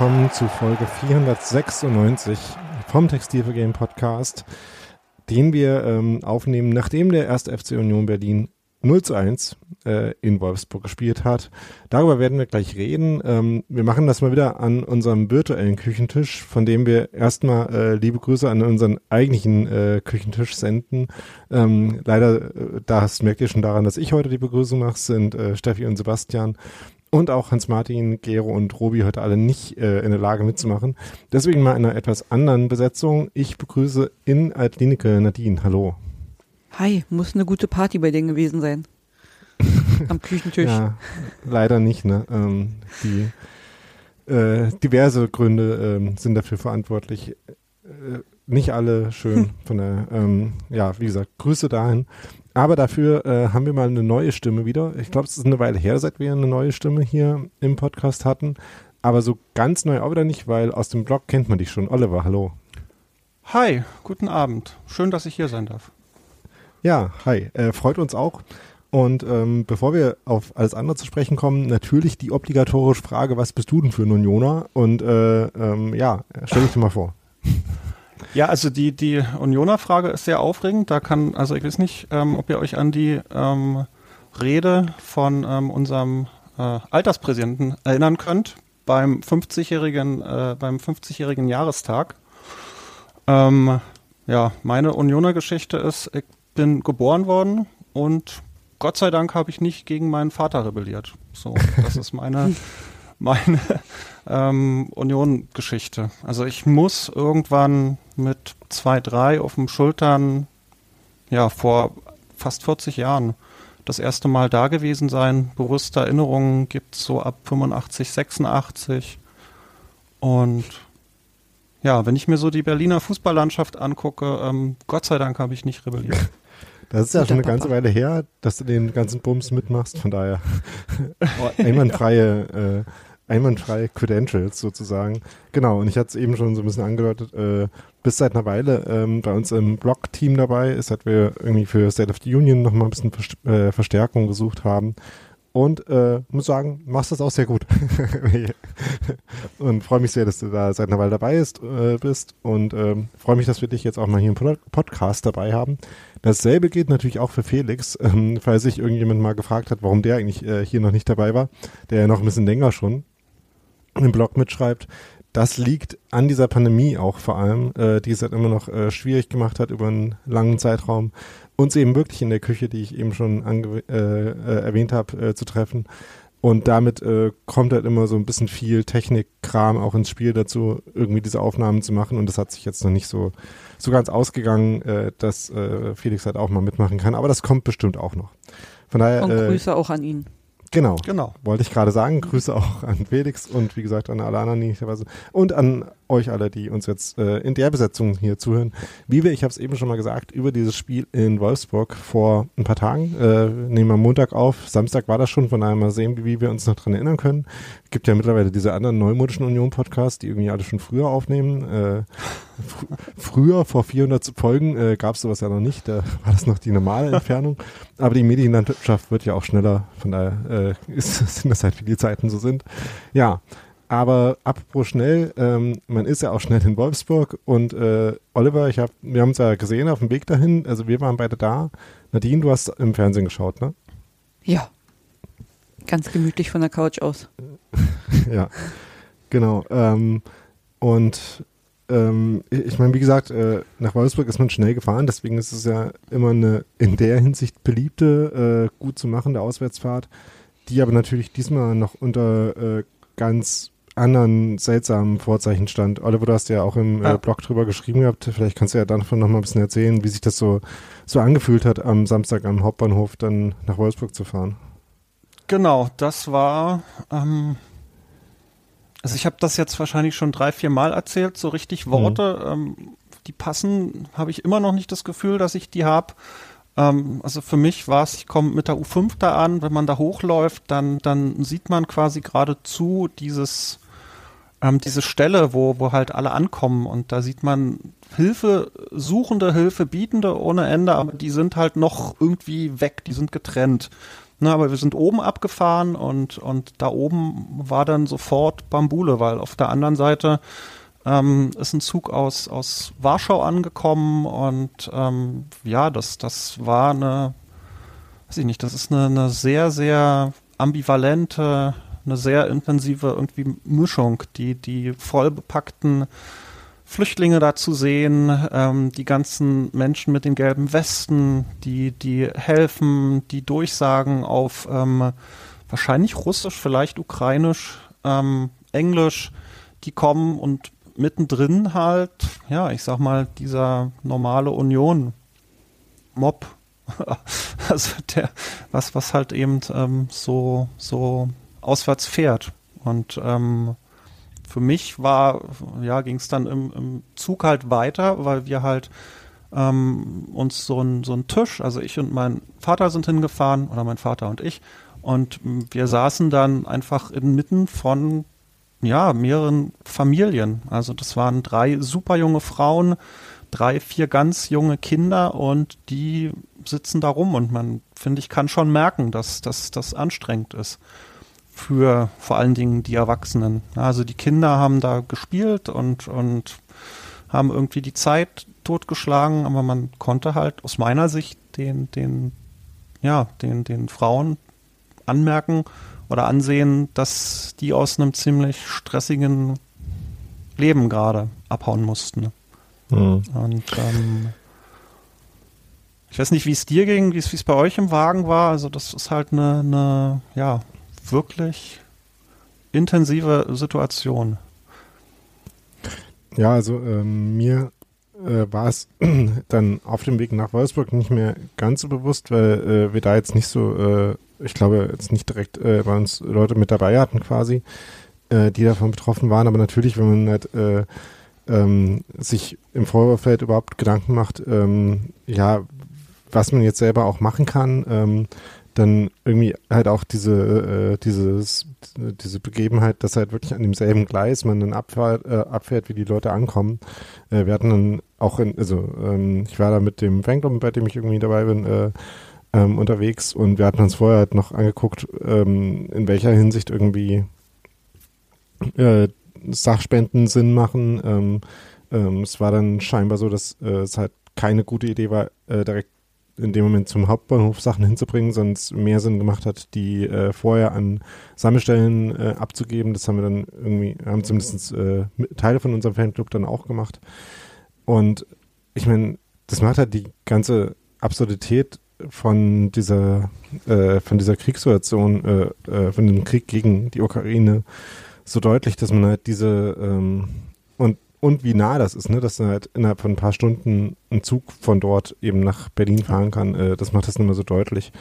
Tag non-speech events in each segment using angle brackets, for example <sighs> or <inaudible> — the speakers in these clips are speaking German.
Willkommen zu Folge 496 vom Textilvergame Podcast, den wir ähm, aufnehmen, nachdem der erste FC Union Berlin 0 zu 1 äh, in Wolfsburg gespielt hat. Darüber werden wir gleich reden. Ähm, wir machen das mal wieder an unserem virtuellen Küchentisch, von dem wir erstmal äh, liebe Grüße an unseren eigentlichen äh, Küchentisch senden. Ähm, leider, äh, das merkt ihr schon daran, dass ich heute die Begrüßung mache, sind äh, Steffi und Sebastian und auch Hans-Martin, Gero und Robi heute alle nicht äh, in der Lage mitzumachen. Deswegen mal in einer etwas anderen Besetzung. Ich begrüße in Altlinike Nadine. Hallo. Hi, muss eine gute Party bei denen gewesen sein. <laughs> Am Küchentisch. Ja, leider nicht, ne? Ähm, die äh, diverse Gründe ähm, sind dafür verantwortlich. Äh, nicht alle schön von der, ähm, ja, wie gesagt, Grüße dahin. Aber dafür äh, haben wir mal eine neue Stimme wieder. Ich glaube, es ist eine Weile her, seit wir eine neue Stimme hier im Podcast hatten. Aber so ganz neu auch wieder nicht, weil aus dem Blog kennt man dich schon. Oliver, hallo. Hi, guten Abend. Schön, dass ich hier sein darf. Ja, hi. Äh, freut uns auch. Und ähm, bevor wir auf alles andere zu sprechen kommen, natürlich die obligatorische Frage, was bist du denn für ein Unioner? Und äh, ähm, ja, stell dich dir mal vor. <laughs> Ja, also die, die Unioner-Frage ist sehr aufregend. Da kann, also ich weiß nicht, ähm, ob ihr euch an die ähm, Rede von ähm, unserem äh, Alterspräsidenten erinnern könnt beim 50-jährigen äh, beim 50-jährigen Jahrestag. Ähm, ja, meine Unioner-Geschichte ist, ich bin geboren worden und Gott sei Dank habe ich nicht gegen meinen Vater rebelliert. So, das ist meine <laughs> meine ähm, Union-Geschichte. Also ich muss irgendwann mit zwei, drei auf den Schultern, ja, vor fast 40 Jahren das erste Mal da gewesen sein. Bewusste Erinnerungen gibt es so ab 85, 86. Und ja, wenn ich mir so die Berliner Fußballlandschaft angucke, ähm, Gott sei Dank habe ich nicht rebelliert. <laughs> Das ist ja schon eine ganze Weile her, dass du den ganzen Bums mitmachst, von daher <laughs> einwandfreie äh, einwandfrei Credentials sozusagen. Genau, und ich hatte es eben schon so ein bisschen angedeutet, äh, bis seit einer Weile ähm, bei uns im Blog-Team dabei ist, seit wir irgendwie für State of the Union nochmal ein bisschen Verst äh, Verstärkung gesucht haben. Und äh, muss sagen, machst das auch sehr gut. <laughs> und freue mich sehr, dass du da seit einer Weile dabei ist, äh, bist. Und ähm, freue mich, dass wir dich jetzt auch mal hier im Pod Podcast dabei haben. Dasselbe gilt natürlich auch für Felix, ähm, falls sich irgendjemand mal gefragt hat, warum der eigentlich äh, hier noch nicht dabei war. Der ja noch ein bisschen länger schon im Blog mitschreibt, das liegt an dieser Pandemie auch vor allem, äh, die es halt immer noch äh, schwierig gemacht hat über einen langen Zeitraum, uns eben wirklich in der Küche, die ich eben schon ange äh, äh, erwähnt habe, äh, zu treffen. Und damit äh, kommt halt immer so ein bisschen viel Technikkram auch ins Spiel dazu, irgendwie diese Aufnahmen zu machen. Und das hat sich jetzt noch nicht so, so ganz ausgegangen, äh, dass äh, Felix halt auch mal mitmachen kann. Aber das kommt bestimmt auch noch. Von daher. Und Grüße äh, auch an ihn. Genau. Genau. Wollte ich gerade sagen. Grüße auch an Felix und wie gesagt an alle anderen, und an euch alle, die uns jetzt äh, in der Besetzung hier zuhören. Wie wir, ich habe es eben schon mal gesagt, über dieses Spiel in Wolfsburg vor ein paar Tagen, äh, nehmen wir Montag auf, Samstag war das schon, von daher mal sehen, wie wir uns noch dran erinnern können. Es gibt ja mittlerweile diese anderen neumodischen Union-Podcasts, die irgendwie alle schon früher aufnehmen. Äh, fr früher, vor 400 Folgen, äh, gab es sowas ja noch nicht, da war das noch die normale <laughs> Entfernung. Aber die Medienlandschaft wird ja auch schneller, von daher äh, ist, <laughs> sind das halt, wie die Zeiten so sind. Ja, aber apropos schnell, ähm, man ist ja auch schnell in Wolfsburg und äh, Oliver, ich hab, wir haben uns ja gesehen auf dem Weg dahin, also wir waren beide da. Nadine, du hast im Fernsehen geschaut, ne? Ja. Ganz gemütlich von der Couch aus. <laughs> ja, genau. Ähm, und ähm, ich meine, wie gesagt, äh, nach Wolfsburg ist man schnell gefahren, deswegen ist es ja immer eine in der Hinsicht beliebte, äh, gut zu machende Auswärtsfahrt, die aber natürlich diesmal noch unter äh, ganz anderen seltsamen Vorzeichen stand. Oliver, du hast ja auch im äh, Blog drüber geschrieben gehabt. Vielleicht kannst du ja davon noch mal ein bisschen erzählen, wie sich das so, so angefühlt hat, am Samstag am Hauptbahnhof dann nach Wolfsburg zu fahren. Genau, das war. Ähm, also ich habe das jetzt wahrscheinlich schon drei, vier Mal erzählt. So richtig Worte, mhm. ähm, die passen, habe ich immer noch nicht das Gefühl, dass ich die habe. Ähm, also für mich war es, ich komme mit der U5 da an, wenn man da hochläuft, dann, dann sieht man quasi geradezu dieses ähm, diese Stelle, wo, wo halt alle ankommen und da sieht man Hilfe suchende, Hilfe bietende ohne Ende, aber die sind halt noch irgendwie weg, die sind getrennt. Na, aber wir sind oben abgefahren und, und da oben war dann sofort Bambule, weil auf der anderen Seite ähm, ist ein Zug aus, aus Warschau angekommen und ähm, ja, das, das war eine, weiß ich nicht, das ist eine, eine sehr, sehr ambivalente, eine sehr intensive irgendwie Mischung, die, die voll bepackten Flüchtlinge da zu sehen, ähm, die ganzen Menschen mit den gelben Westen, die, die helfen, die Durchsagen auf ähm, wahrscheinlich Russisch, vielleicht Ukrainisch, ähm, Englisch, die kommen und mittendrin halt, ja, ich sag mal, dieser normale Union Mob, <laughs> also der, was, was halt eben ähm, so, so auswärts fährt. Und ähm, für mich war, ja, ging es dann im, im, Zug halt weiter, weil wir halt ähm, uns so ein, so Tisch, also ich und mein Vater sind hingefahren, oder mein Vater und ich, und wir saßen dann einfach inmitten von ja, mehreren Familien. Also das waren drei super junge Frauen, drei, vier ganz junge Kinder und die sitzen da rum und man, finde ich, kann schon merken, dass das anstrengend ist für vor allen Dingen die Erwachsenen. Also die Kinder haben da gespielt und, und haben irgendwie die Zeit totgeschlagen, aber man konnte halt aus meiner Sicht den, den, ja, den, den Frauen anmerken oder ansehen, dass die aus einem ziemlich stressigen Leben gerade abhauen mussten. Mhm. Und ähm, ich weiß nicht, wie es dir ging, wie es bei euch im Wagen war. Also das ist halt eine, eine ja, wirklich intensive Situation. Ja, also ähm, mir äh, war es <clears throat> dann auf dem Weg nach Wolfsburg nicht mehr ganz so bewusst, weil äh, wir da jetzt nicht so, äh, ich glaube, jetzt nicht direkt äh, bei uns Leute mit dabei hatten quasi, äh, die davon betroffen waren. Aber natürlich, wenn man halt äh, ähm, sich im Vorfeld überhaupt Gedanken macht, ähm, ja, was man jetzt selber auch machen kann, ähm, dann irgendwie halt auch diese, äh, dieses, diese Begebenheit, dass halt wirklich an demselben Gleis man dann abfährt, äh, abfährt wie die Leute ankommen. Äh, wir hatten dann auch in, also ähm, ich war da mit dem Fanclub, bei dem ich irgendwie dabei bin, äh, ähm, unterwegs und wir hatten uns vorher halt noch angeguckt, ähm, in welcher Hinsicht irgendwie äh, Sachspenden Sinn machen. Ähm, ähm, es war dann scheinbar so, dass äh, es halt keine gute Idee war, äh, direkt in dem Moment zum Hauptbahnhof Sachen hinzubringen, sondern es mehr Sinn gemacht hat, die äh, vorher an Sammelstellen äh, abzugeben. Das haben wir dann irgendwie, haben zumindest äh, Teile von unserem Fanclub dann auch gemacht. Und ich meine, das macht halt die ganze Absurdität von dieser, äh, von dieser Kriegssituation, äh, äh, von dem Krieg gegen die Ukraine so deutlich, dass man halt diese ähm, und und wie nah das ist, ne, dass halt innerhalb von ein paar Stunden ein Zug von dort eben nach Berlin fahren kann, äh, das macht das nicht mehr so deutlich.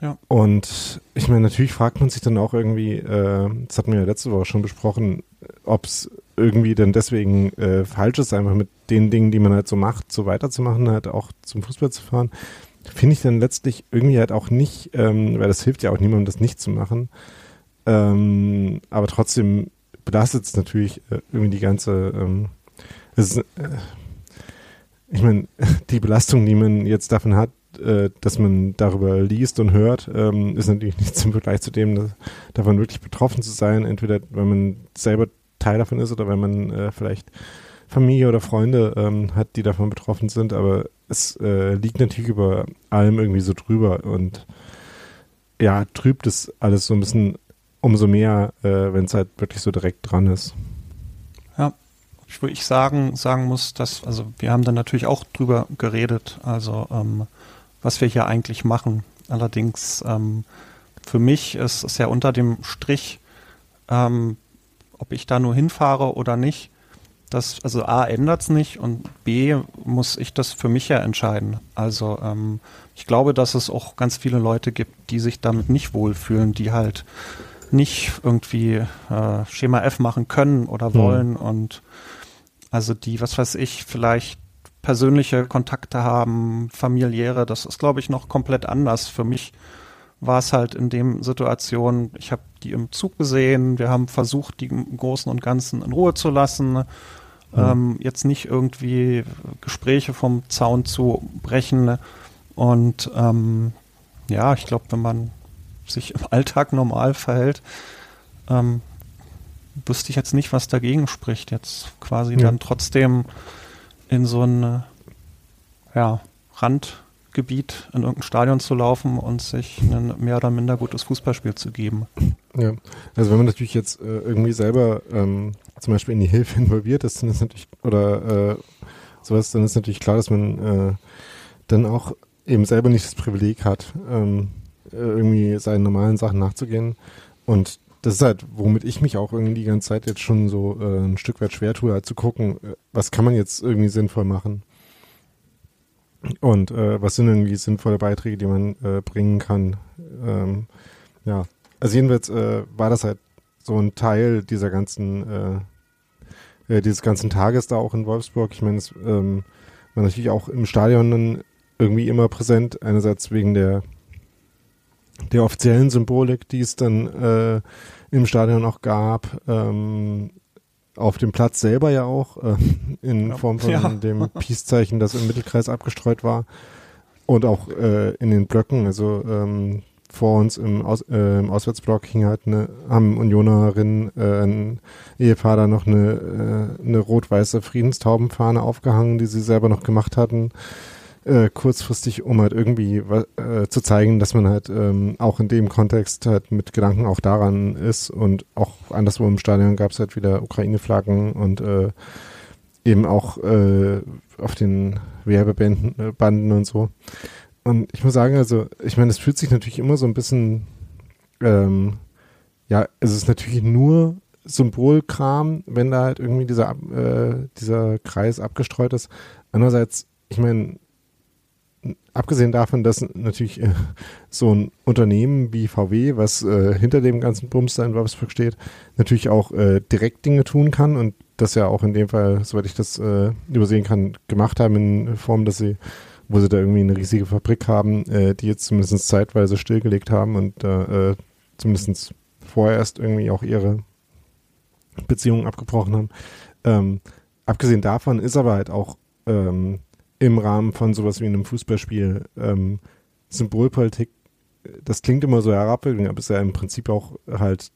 Ja. Und ich meine, natürlich fragt man sich dann auch irgendwie, äh, das hatten wir ja letzte Woche schon besprochen, ob es irgendwie denn deswegen äh, falsch ist, einfach mit den Dingen, die man halt so macht, so weiterzumachen, halt auch zum Fußball zu fahren. Finde ich dann letztlich irgendwie halt auch nicht, ähm, weil das hilft ja auch niemandem, das nicht zu machen. Ähm, aber trotzdem belastet es natürlich äh, irgendwie die ganze, ähm, ist, äh, ich meine, <laughs> die Belastung, die man jetzt davon hat, äh, dass man darüber liest und hört, ähm, ist natürlich <laughs> nicht zum Vergleich zu dem, dass, davon wirklich betroffen zu sein, entweder wenn man selber Teil davon ist oder wenn man äh, vielleicht Familie oder Freunde ähm, hat, die davon betroffen sind, aber es äh, liegt natürlich über allem irgendwie so drüber und ja, trübt es alles so ein bisschen umso mehr, äh, wenn es halt wirklich so direkt dran ist. Ja, ich würde ich sagen, sagen muss, dass, also wir haben dann natürlich auch drüber geredet, also ähm, was wir hier eigentlich machen. Allerdings ähm, für mich ist es ja unter dem Strich, ähm, ob ich da nur hinfahre oder nicht. Das, also A ändert es nicht und B muss ich das für mich ja entscheiden. Also ähm, ich glaube, dass es auch ganz viele Leute gibt, die sich damit nicht wohlfühlen, die halt nicht irgendwie äh, Schema F machen können oder hm. wollen mhm. und also die, was weiß ich, vielleicht persönliche Kontakte haben, familiäre, das ist, glaube ich, noch komplett anders. Für mich war es halt in dem Situation, ich habe die im Zug gesehen, wir haben versucht, die im Großen und Ganzen in Ruhe zu lassen. Ähm, jetzt nicht irgendwie Gespräche vom Zaun zu brechen. Und ähm, ja, ich glaube, wenn man sich im <laughs> Alltag normal verhält, ähm, wüsste ich jetzt nicht, was dagegen spricht, jetzt quasi ja. dann trotzdem in so ein ja, Randgebiet in irgendein Stadion zu laufen und sich ein mehr oder minder gutes Fußballspiel zu geben. Ja, also wenn man natürlich jetzt äh, irgendwie selber ähm, zum Beispiel in die Hilfe <laughs> involviert ist, dann ist natürlich, oder äh, sowas, dann ist natürlich klar, dass man äh, dann auch eben selber nicht das Privileg hat, ähm, äh, irgendwie seinen normalen Sachen nachzugehen. Und das ist halt, womit ich mich auch irgendwie die ganze Zeit jetzt schon so äh, ein Stück weit schwer tue, halt zu gucken, äh, was kann man jetzt irgendwie sinnvoll machen. Und äh, was sind irgendwie sinnvolle Beiträge, die man äh, bringen kann. Ähm, ja, also jedenfalls äh, war das halt so ein Teil dieser ganzen, äh, äh, dieses ganzen Tages da auch in Wolfsburg. Ich meine, es ähm, war natürlich auch im Stadion dann irgendwie immer präsent. Einerseits wegen der der offiziellen Symbolik, die es dann äh, im Stadion auch gab, ähm, auf dem Platz selber ja auch, äh, in ja. Form von ja. dem Peace-Zeichen, das im Mittelkreis abgestreut war. Und auch äh, in den Blöcken, also ähm, vor uns im, Aus, äh, im Auswärtsblock hing halt eine, haben Unionerinnen, äh, ein Ehepaar da noch eine, äh, eine rot-weiße Friedenstaubenfahne aufgehangen, die sie selber noch gemacht hatten äh, kurzfristig, um halt irgendwie äh, zu zeigen, dass man halt ähm, auch in dem Kontext halt mit Gedanken auch daran ist und auch anderswo im Stadion gab es halt wieder Ukraine-Flaggen und äh, eben auch äh, auf den Werbebanden äh, Banden und so. Und ich muss sagen, also ich meine, es fühlt sich natürlich immer so ein bisschen, ähm, ja, es ist natürlich nur Symbolkram, wenn da halt irgendwie dieser, äh, dieser Kreis abgestreut ist. Andererseits, ich meine, abgesehen davon, dass natürlich äh, so ein Unternehmen wie VW, was äh, hinter dem ganzen Bums da in Wolfsburg steht, natürlich auch äh, direkt Dinge tun kann und das ja auch in dem Fall, soweit ich das äh, übersehen kann, gemacht haben in Form, dass sie, wo sie da irgendwie eine riesige Fabrik haben, äh, die jetzt zumindest zeitweise stillgelegt haben und äh, zumindest vorerst irgendwie auch ihre Beziehungen abgebrochen haben. Ähm, abgesehen davon ist aber halt auch ähm, im Rahmen von sowas wie einem Fußballspiel ähm, Symbolpolitik, das klingt immer so herabwürdigend, aber ist ja im Prinzip auch halt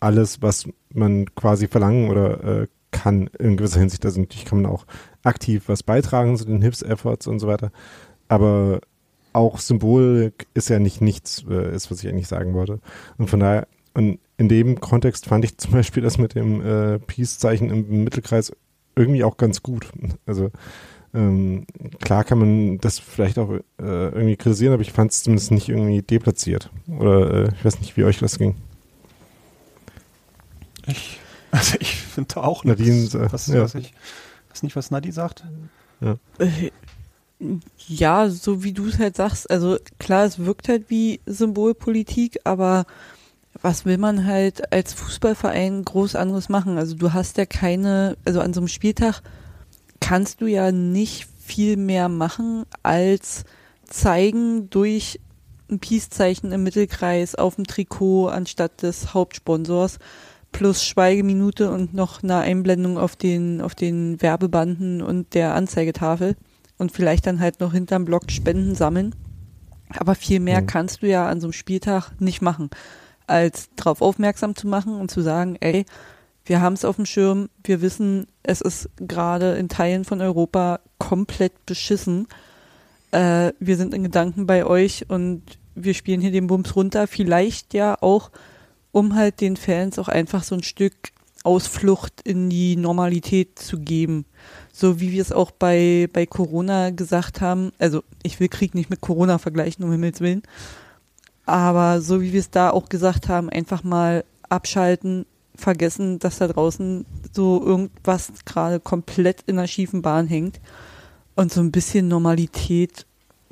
alles, was man quasi verlangen oder äh, kann in gewisser Hinsicht. Also natürlich kann man auch aktiv was beitragen zu den Hilfsefforts und so weiter. Aber auch Symbolik ist ja nicht nichts, äh, ist, was ich eigentlich sagen wollte. Und von daher, und in dem Kontext fand ich zum Beispiel das mit dem äh, Peace-Zeichen im Mittelkreis irgendwie auch ganz gut. Also ähm, klar kann man das vielleicht auch äh, irgendwie kritisieren, aber ich fand es zumindest nicht irgendwie deplatziert. Oder äh, ich weiß nicht, wie euch das ging. Ich, <laughs> also ich finde auch nichts, Nadine, äh, was, ja. was ich weiß nicht, was Nadi sagt. Ja. Äh, ja, so wie du es halt sagst, also klar, es wirkt halt wie Symbolpolitik, aber was will man halt als Fußballverein groß anderes machen? Also du hast ja keine, also an so einem Spieltag kannst du ja nicht viel mehr machen als zeigen durch ein Peace-Zeichen im Mittelkreis auf dem Trikot anstatt des Hauptsponsors plus Schweigeminute und noch eine Einblendung auf den, auf den Werbebanden und der Anzeigetafel und vielleicht dann halt noch hinterm Block Spenden sammeln. Aber viel mehr mhm. kannst du ja an so einem Spieltag nicht machen, als darauf aufmerksam zu machen und zu sagen, ey, wir haben es auf dem Schirm, wir wissen, es ist gerade in Teilen von Europa komplett beschissen. Äh, wir sind in Gedanken bei euch und wir spielen hier den Bums runter. Vielleicht ja auch, um halt den Fans auch einfach so ein Stück Ausflucht in die Normalität zu geben. So wie wir es auch bei, bei Corona gesagt haben. Also ich will Krieg nicht mit Corona vergleichen, um Himmels Willen. Aber so wie wir es da auch gesagt haben, einfach mal abschalten, vergessen, dass da draußen so irgendwas gerade komplett in der schiefen Bahn hängt und so ein bisschen Normalität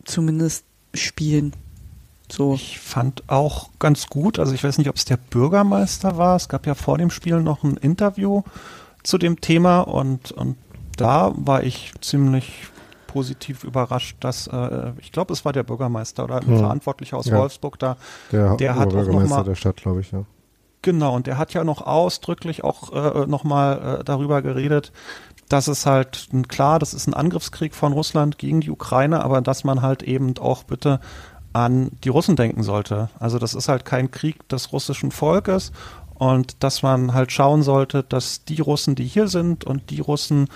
zumindest spielen. So. Ich fand auch ganz gut, also ich weiß nicht, ob es der Bürgermeister war, es gab ja vor dem Spiel noch ein Interview zu dem Thema und, und da war ich ziemlich positiv überrascht, dass äh, ich glaube, es war der Bürgermeister oder ein hm. Verantwortlicher aus ja. Wolfsburg da, der, der hat auch noch mal, der Stadt, glaube ich, ja. Genau, und der hat ja noch ausdrücklich auch äh, nochmal äh, darüber geredet, dass es halt, klar, das ist ein Angriffskrieg von Russland gegen die Ukraine, aber dass man halt eben auch bitte an die Russen denken sollte. Also das ist halt kein Krieg des russischen Volkes und dass man halt schauen sollte, dass die Russen, die hier sind und die Russen,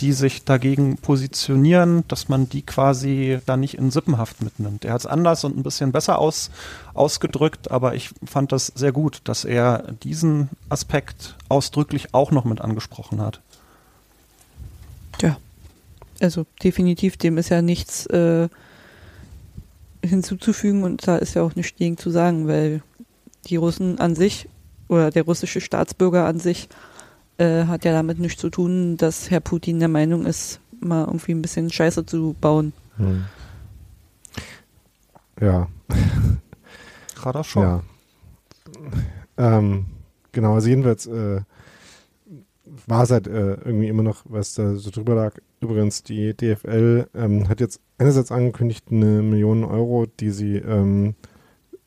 die sich dagegen positionieren, dass man die quasi da nicht in Sippenhaft mitnimmt. Er hat es anders und ein bisschen besser aus, ausgedrückt, aber ich fand das sehr gut, dass er diesen Aspekt ausdrücklich auch noch mit angesprochen hat. Ja, also definitiv, dem ist ja nichts äh, hinzuzufügen und da ist ja auch nichts gegen zu sagen, weil die Russen an sich oder der russische Staatsbürger an sich äh, hat ja damit nichts zu tun, dass Herr Putin der Meinung ist, mal irgendwie ein bisschen Scheiße zu bauen. Hm. Ja. <laughs> Gerade schon. Ja. Ähm, genau, also jedenfalls äh, war es halt äh, irgendwie immer noch, was da so drüber lag. Übrigens, die DFL ähm, hat jetzt einerseits angekündigt, eine Million Euro, die sie ähm,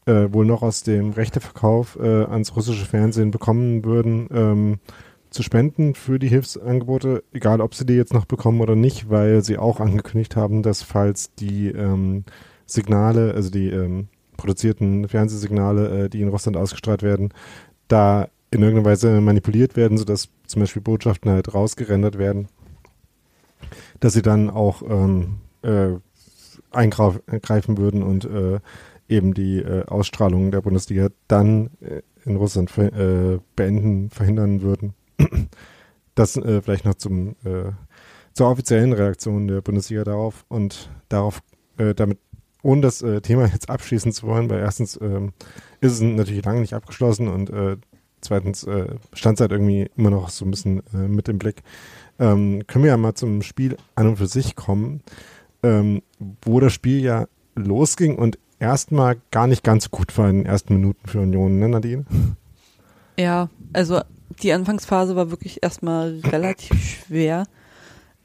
äh, wohl noch aus dem Rechteverkauf äh, ans russische Fernsehen bekommen würden, ähm, zu spenden für die Hilfsangebote, egal ob sie die jetzt noch bekommen oder nicht, weil sie auch angekündigt haben, dass falls die ähm, Signale, also die ähm, produzierten Fernsehsignale, äh, die in Russland ausgestrahlt werden, da in irgendeiner Weise manipuliert werden, sodass zum Beispiel Botschaften halt rausgerendert werden, dass sie dann auch ähm, äh, eingreifen würden und äh, eben die äh, Ausstrahlung der Bundesliga dann äh, in Russland ver äh, beenden, verhindern würden. <clears throat> Das äh, vielleicht noch zum, äh, zur offiziellen Reaktion der Bundesliga darauf und darauf, äh, damit, ohne das äh, Thema <laughs> jetzt abschließen zu wollen, weil erstens ähm, ist es natürlich lange nicht abgeschlossen und äh, zweitens äh, stand es halt irgendwie immer noch so ein bisschen äh, mit im Blick. Ähm, können wir ja mal zum Spiel an und für sich kommen, ähm, wo das Spiel ja losging und erstmal gar nicht ganz gut war in den ersten Minuten für Union, ne Nadine? Ja, also die Anfangsphase war wirklich erstmal relativ <laughs> schwer.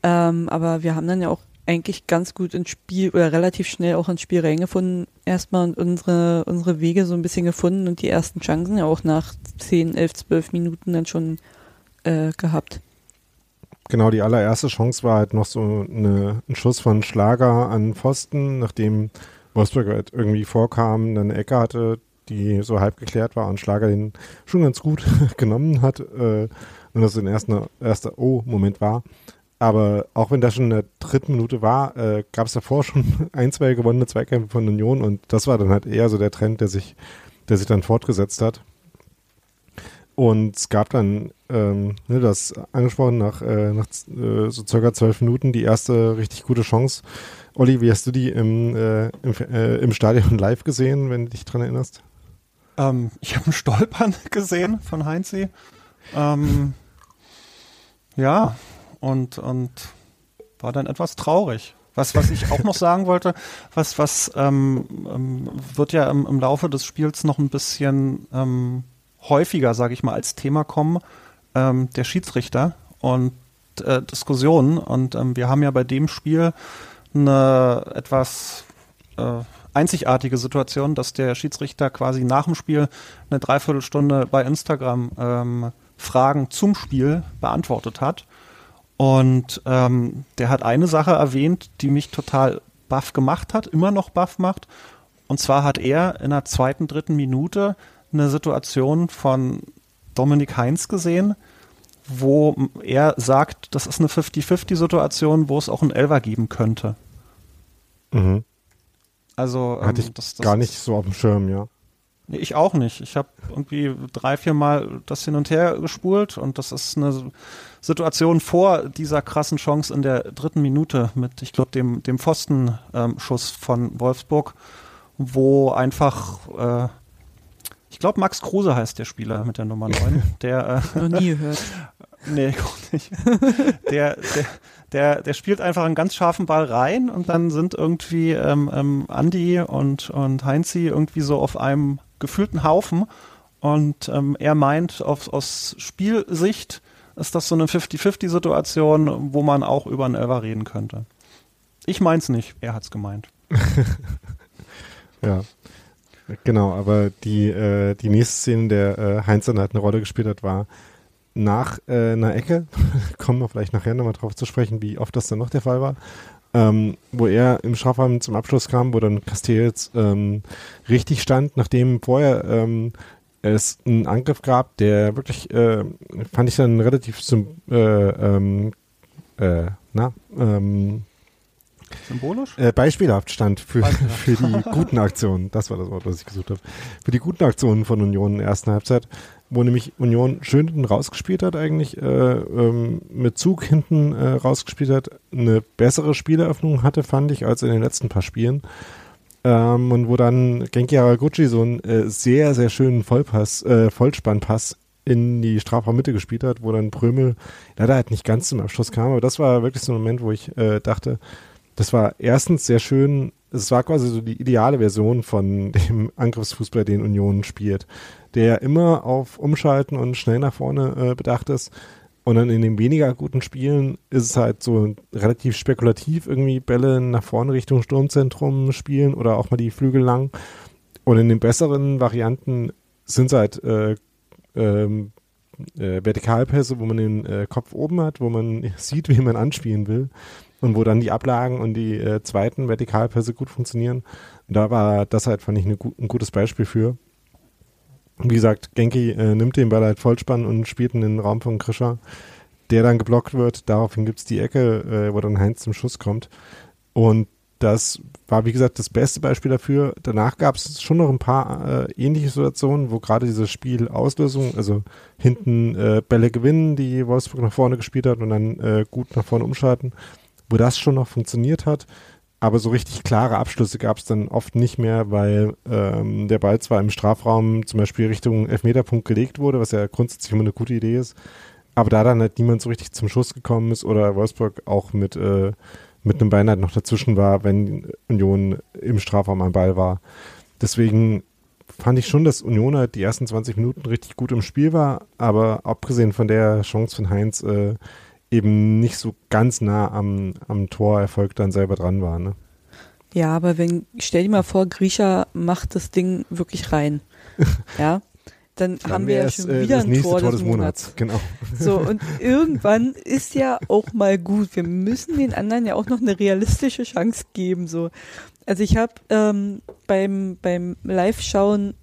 Ähm, aber wir haben dann ja auch eigentlich ganz gut ins Spiel oder relativ schnell auch ins Spiel reingefunden erstmal und unsere, unsere Wege so ein bisschen gefunden und die ersten Chancen ja auch nach 10, 11, 12 Minuten dann schon äh, gehabt. Genau, die allererste Chance war halt noch so eine, ein Schuss von Schlager an Pfosten, nachdem Wolfsburg halt irgendwie vorkam, eine Ecke hatte, die so halb geklärt war und Schlager den schon ganz gut <laughs> genommen hat äh, und das ein erster, erster Oh-Moment war. Aber auch wenn das schon in der dritten Minute war, äh, gab es davor schon <laughs> ein, zwei gewonnene Zweikämpfe von Union und das war dann halt eher so der Trend, der sich, der sich dann fortgesetzt hat. Und es gab dann, ähm, ne, das angesprochen, nach, äh, nach äh, so circa zwölf Minuten die erste richtig gute Chance. Olli, wie hast du die im, äh, im, äh, im Stadion <laughs> live gesehen, wenn du dich dran erinnerst? Ähm, ich habe ein Stolpern <laughs> gesehen von Heinzi. Ähm, ja, und, und war dann etwas traurig. Was, was ich auch noch <laughs> sagen wollte, was, was ähm, ähm, wird ja im, im, Laufe des Spiels noch ein bisschen ähm, häufiger, sage ich mal, als Thema kommen, ähm, der Schiedsrichter und äh, Diskussionen. Und ähm, wir haben ja bei dem Spiel eine etwas äh, einzigartige Situation, dass der Schiedsrichter quasi nach dem Spiel eine Dreiviertelstunde bei Instagram ähm, Fragen zum Spiel beantwortet hat. Und ähm, der hat eine Sache erwähnt, die mich total baff gemacht hat, immer noch baff macht. Und zwar hat er in der zweiten, dritten Minute eine Situation von Dominik Heinz gesehen, wo er sagt, das ist eine 50-50-Situation, wo es auch einen Elver geben könnte. Mhm. Also ähm, hatte ich das, das gar nicht so auf dem Schirm, ja. Nee, ich auch nicht. Ich habe irgendwie drei, vier Mal das hin und her gespult und das ist eine Situation vor dieser krassen Chance in der dritten Minute mit, ich glaube, dem, dem Pfostenschuss ähm, von Wolfsburg, wo einfach, äh, ich glaube, Max Kruse heißt der Spieler mit der Nummer 9. <laughs> Der, äh, Noch nie <laughs> gehört. nee, <laughs> gut nicht. der, der, der, der spielt einfach einen ganz scharfen Ball rein und dann sind irgendwie ähm, ähm, Andi und, und Heinzi irgendwie so auf einem gefühlten Haufen und ähm, er meint, auf, aus Spielsicht ist das so eine 50-50-Situation, wo man auch über einen Elver reden könnte. Ich mein's nicht, er hat's gemeint. ja. Genau, aber die, äh, die nächste Szene, der äh, Heinz dann halt eine Rolle gespielt hat, war, nach äh, einer Ecke, <laughs> kommen wir vielleicht nachher nochmal drauf zu sprechen, wie oft das dann noch der Fall war. ähm, wo er im Strafraum zum Abschluss kam, wo dann Castells ähm, richtig stand, nachdem vorher ähm, es einen Angriff gab, der wirklich, äh, fand ich dann relativ äh, ähm, äh, na, ähm, Symbolisch? Äh, beispielhaft stand für, <laughs> für die guten Aktionen. Das war das Wort, was ich gesucht habe. Für die guten Aktionen von Union in der ersten Halbzeit, wo nämlich Union schön hinten rausgespielt hat, eigentlich äh, ähm, mit Zug hinten äh, rausgespielt hat, eine bessere Spieleröffnung hatte, fand ich, als in den letzten paar Spielen. Ähm, und wo dann Genki Haraguchi so einen äh, sehr, sehr schönen Vollpass, äh, Vollspannpass in die Strafraummitte gespielt hat, wo dann Prömel leider halt nicht ganz zum Abschluss kam. Aber das war wirklich so ein Moment, wo ich äh, dachte, das war erstens sehr schön, es war quasi so die ideale Version von <laughs> dem Angriffsfußball, den Union spielt, der immer auf Umschalten und schnell nach vorne äh, bedacht ist. Und dann in den weniger guten Spielen ist es halt so relativ spekulativ, irgendwie Bälle nach vorne Richtung Sturmzentrum spielen oder auch mal die Flügel lang. Und in den besseren Varianten sind es halt äh, ähm, äh, Vertikalpässe, wo man den äh, Kopf oben hat, wo man <laughs> sieht, wie man anspielen will und wo dann die Ablagen und die äh, zweiten Vertikalpässe gut funktionieren. Und da war das halt, fand ich, eine, ein gutes Beispiel für. Wie gesagt, Genki äh, nimmt den Ball halt Vollspann und spielt in den Raum von Krischer, der dann geblockt wird. Daraufhin gibt es die Ecke, äh, wo dann Heinz zum Schuss kommt. Und das war, wie gesagt, das beste Beispiel dafür. Danach gab es schon noch ein paar äh, ähnliche Situationen, wo gerade diese Spielauslösung, also hinten äh, Bälle gewinnen, die Wolfsburg nach vorne gespielt hat und dann äh, gut nach vorne umschalten, wo das schon noch funktioniert hat. Aber so richtig klare Abschlüsse gab es dann oft nicht mehr, weil ähm, der Ball zwar im Strafraum zum Beispiel Richtung Elfmeterpunkt gelegt wurde, was ja grundsätzlich immer eine gute Idee ist, aber da dann halt niemand so richtig zum Schuss gekommen ist oder Wolfsburg auch mit, äh, mit einem Bein halt noch dazwischen war, wenn Union im Strafraum am Ball war. Deswegen fand ich schon, dass Union halt die ersten 20 Minuten richtig gut im Spiel war, aber abgesehen von der Chance von Heinz äh, eben nicht so ganz nah am, am Torerfolg dann selber dran war. Ne? Ja, aber wenn, stell dir mal vor, Grisha macht das Ding wirklich rein. <laughs> ja. Dann, dann haben wir ja schon äh, wieder ein Tor, Tor des, des Monats. Monats. Genau. <laughs> So, und irgendwann ist ja auch mal gut. Wir müssen den anderen ja auch noch eine realistische Chance geben. So. Also ich habe ähm, beim, beim Live-Schauen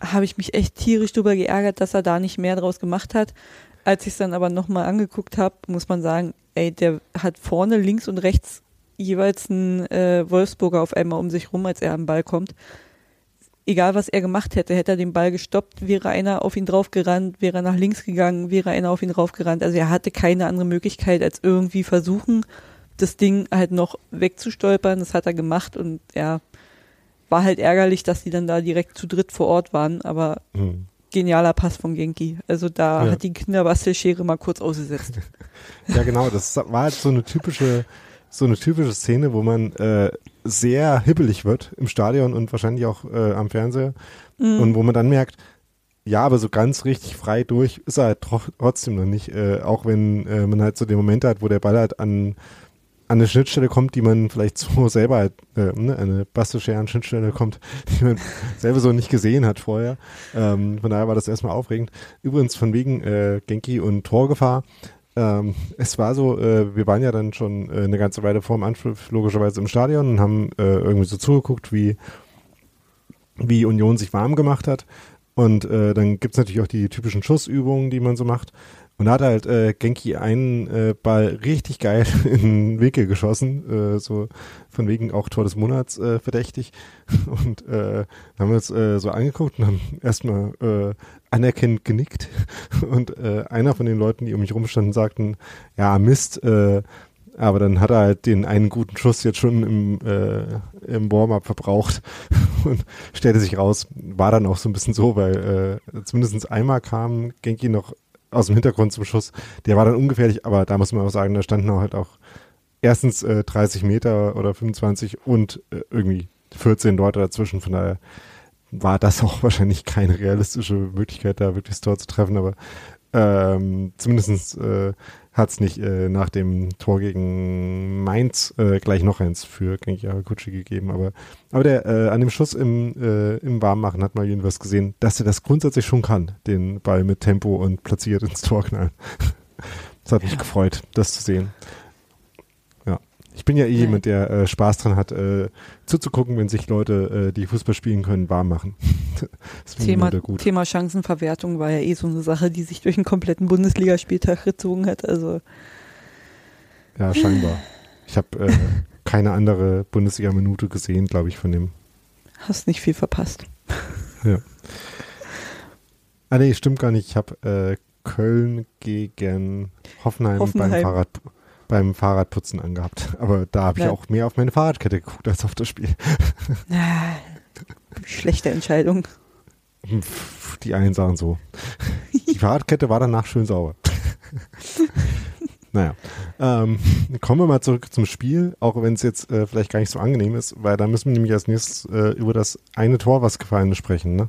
habe ich mich echt tierisch drüber geärgert, dass er da nicht mehr draus gemacht hat. Als ich es dann aber nochmal angeguckt habe, muss man sagen, ey, der hat vorne, links und rechts jeweils einen äh, Wolfsburger auf einmal um sich rum, als er am Ball kommt. Egal was er gemacht hätte, hätte er den Ball gestoppt, wäre einer auf ihn draufgerannt, wäre er nach links gegangen, wäre einer auf ihn draufgerannt. Also er hatte keine andere Möglichkeit, als irgendwie versuchen, das Ding halt noch wegzustolpern. Das hat er gemacht und ja, war halt ärgerlich, dass die dann da direkt zu dritt vor Ort waren, aber mhm genialer Pass von Genki. Also da ja. hat die Kinderbastelschere mal kurz ausgesetzt. <laughs> ja, genau. Das war halt so eine typische, so eine typische Szene, wo man äh, sehr hibbelig wird im Stadion und wahrscheinlich auch äh, am Fernseher. Mhm. Und wo man dann merkt, ja, aber so ganz richtig frei durch ist er halt trotzdem noch nicht. Äh, auch wenn äh, man halt so den Moment hat, wo der Ball halt an an eine Schnittstelle kommt, die man vielleicht <laughs> so selber, halt, äh, ne, eine Bastelscheren-Schnittstelle kommt, <laughs> die man selber so nicht gesehen hat vorher. Ähm, von daher war das erstmal aufregend. Übrigens von wegen äh, Genki und Torgefahr. Ähm, es war so, äh, wir waren ja dann schon äh, eine ganze Weile vor dem Anpfiff logischerweise im Stadion und haben äh, irgendwie so zugeguckt, wie, wie Union sich warm gemacht hat. Und äh, dann gibt's natürlich auch die typischen Schussübungen, die man so macht. Und da hat halt äh, Genki einen äh, Ball richtig geil <laughs> in den Winkel geschossen, äh, so von wegen auch Tor des Monats äh, verdächtig. <laughs> Und äh, haben wir uns äh, so angeguckt und haben erstmal äh, anerkennend genickt. <laughs> Und äh, einer von den Leuten, die um mich rumstanden, sagten, ja, Mist, äh, aber dann hat er halt den einen guten Schuss jetzt schon im, äh, im Warm-up verbraucht und stellte sich raus, war dann auch so ein bisschen so, weil äh, zumindest einmal kam Genki noch aus dem Hintergrund zum Schuss. Der war dann ungefährlich, aber da muss man auch sagen, da standen halt auch erstens äh, 30 Meter oder 25 und äh, irgendwie 14 Leute dazwischen. Von daher war das <laughs> auch wahrscheinlich keine realistische Möglichkeit, da wirklich das Tor zu treffen, aber ähm, zumindest äh, hat es nicht äh, nach dem Tor gegen Mainz äh, gleich noch eins für Genki Haraguchi gegeben. Aber, aber der, äh, an dem Schuss im, äh, im Warmmachen hat mal jedenfalls gesehen, dass er das grundsätzlich schon kann, den Ball mit Tempo und platziert ins Tor knallen. <laughs> das hat mich ja. gefreut, das zu sehen. Ich bin ja eh jemand, der äh, Spaß dran hat, äh, zuzugucken, wenn sich Leute, äh, die Fußball spielen können, warm machen. <laughs> Thema, Thema Chancenverwertung war ja eh so eine Sache, die sich durch einen kompletten Bundesligaspieltag gezogen hat. Also ja, scheinbar. Ich habe äh, <laughs> keine andere Bundesliga-Minute gesehen, glaube ich, von dem. Hast nicht viel verpasst. Ja. Ah nee, stimmt gar nicht. Ich habe äh, Köln gegen Hoffenheim, Hoffenheim. beim Fahrrad beim Fahrradputzen angehabt. <laughs> Aber da habe ich ja. auch mehr auf meine Fahrradkette geguckt als auf das Spiel. <laughs> Ah, schlechte Entscheidung. Die einen sagen so. Die Fahrradkette war danach schön sauber. <laughs> naja. Ähm, kommen wir mal zurück zum Spiel, auch wenn es jetzt äh, vielleicht gar nicht so angenehm ist, weil da müssen wir nämlich als nächstes äh, über das eine Tor, was gefallen ist, sprechen, ne?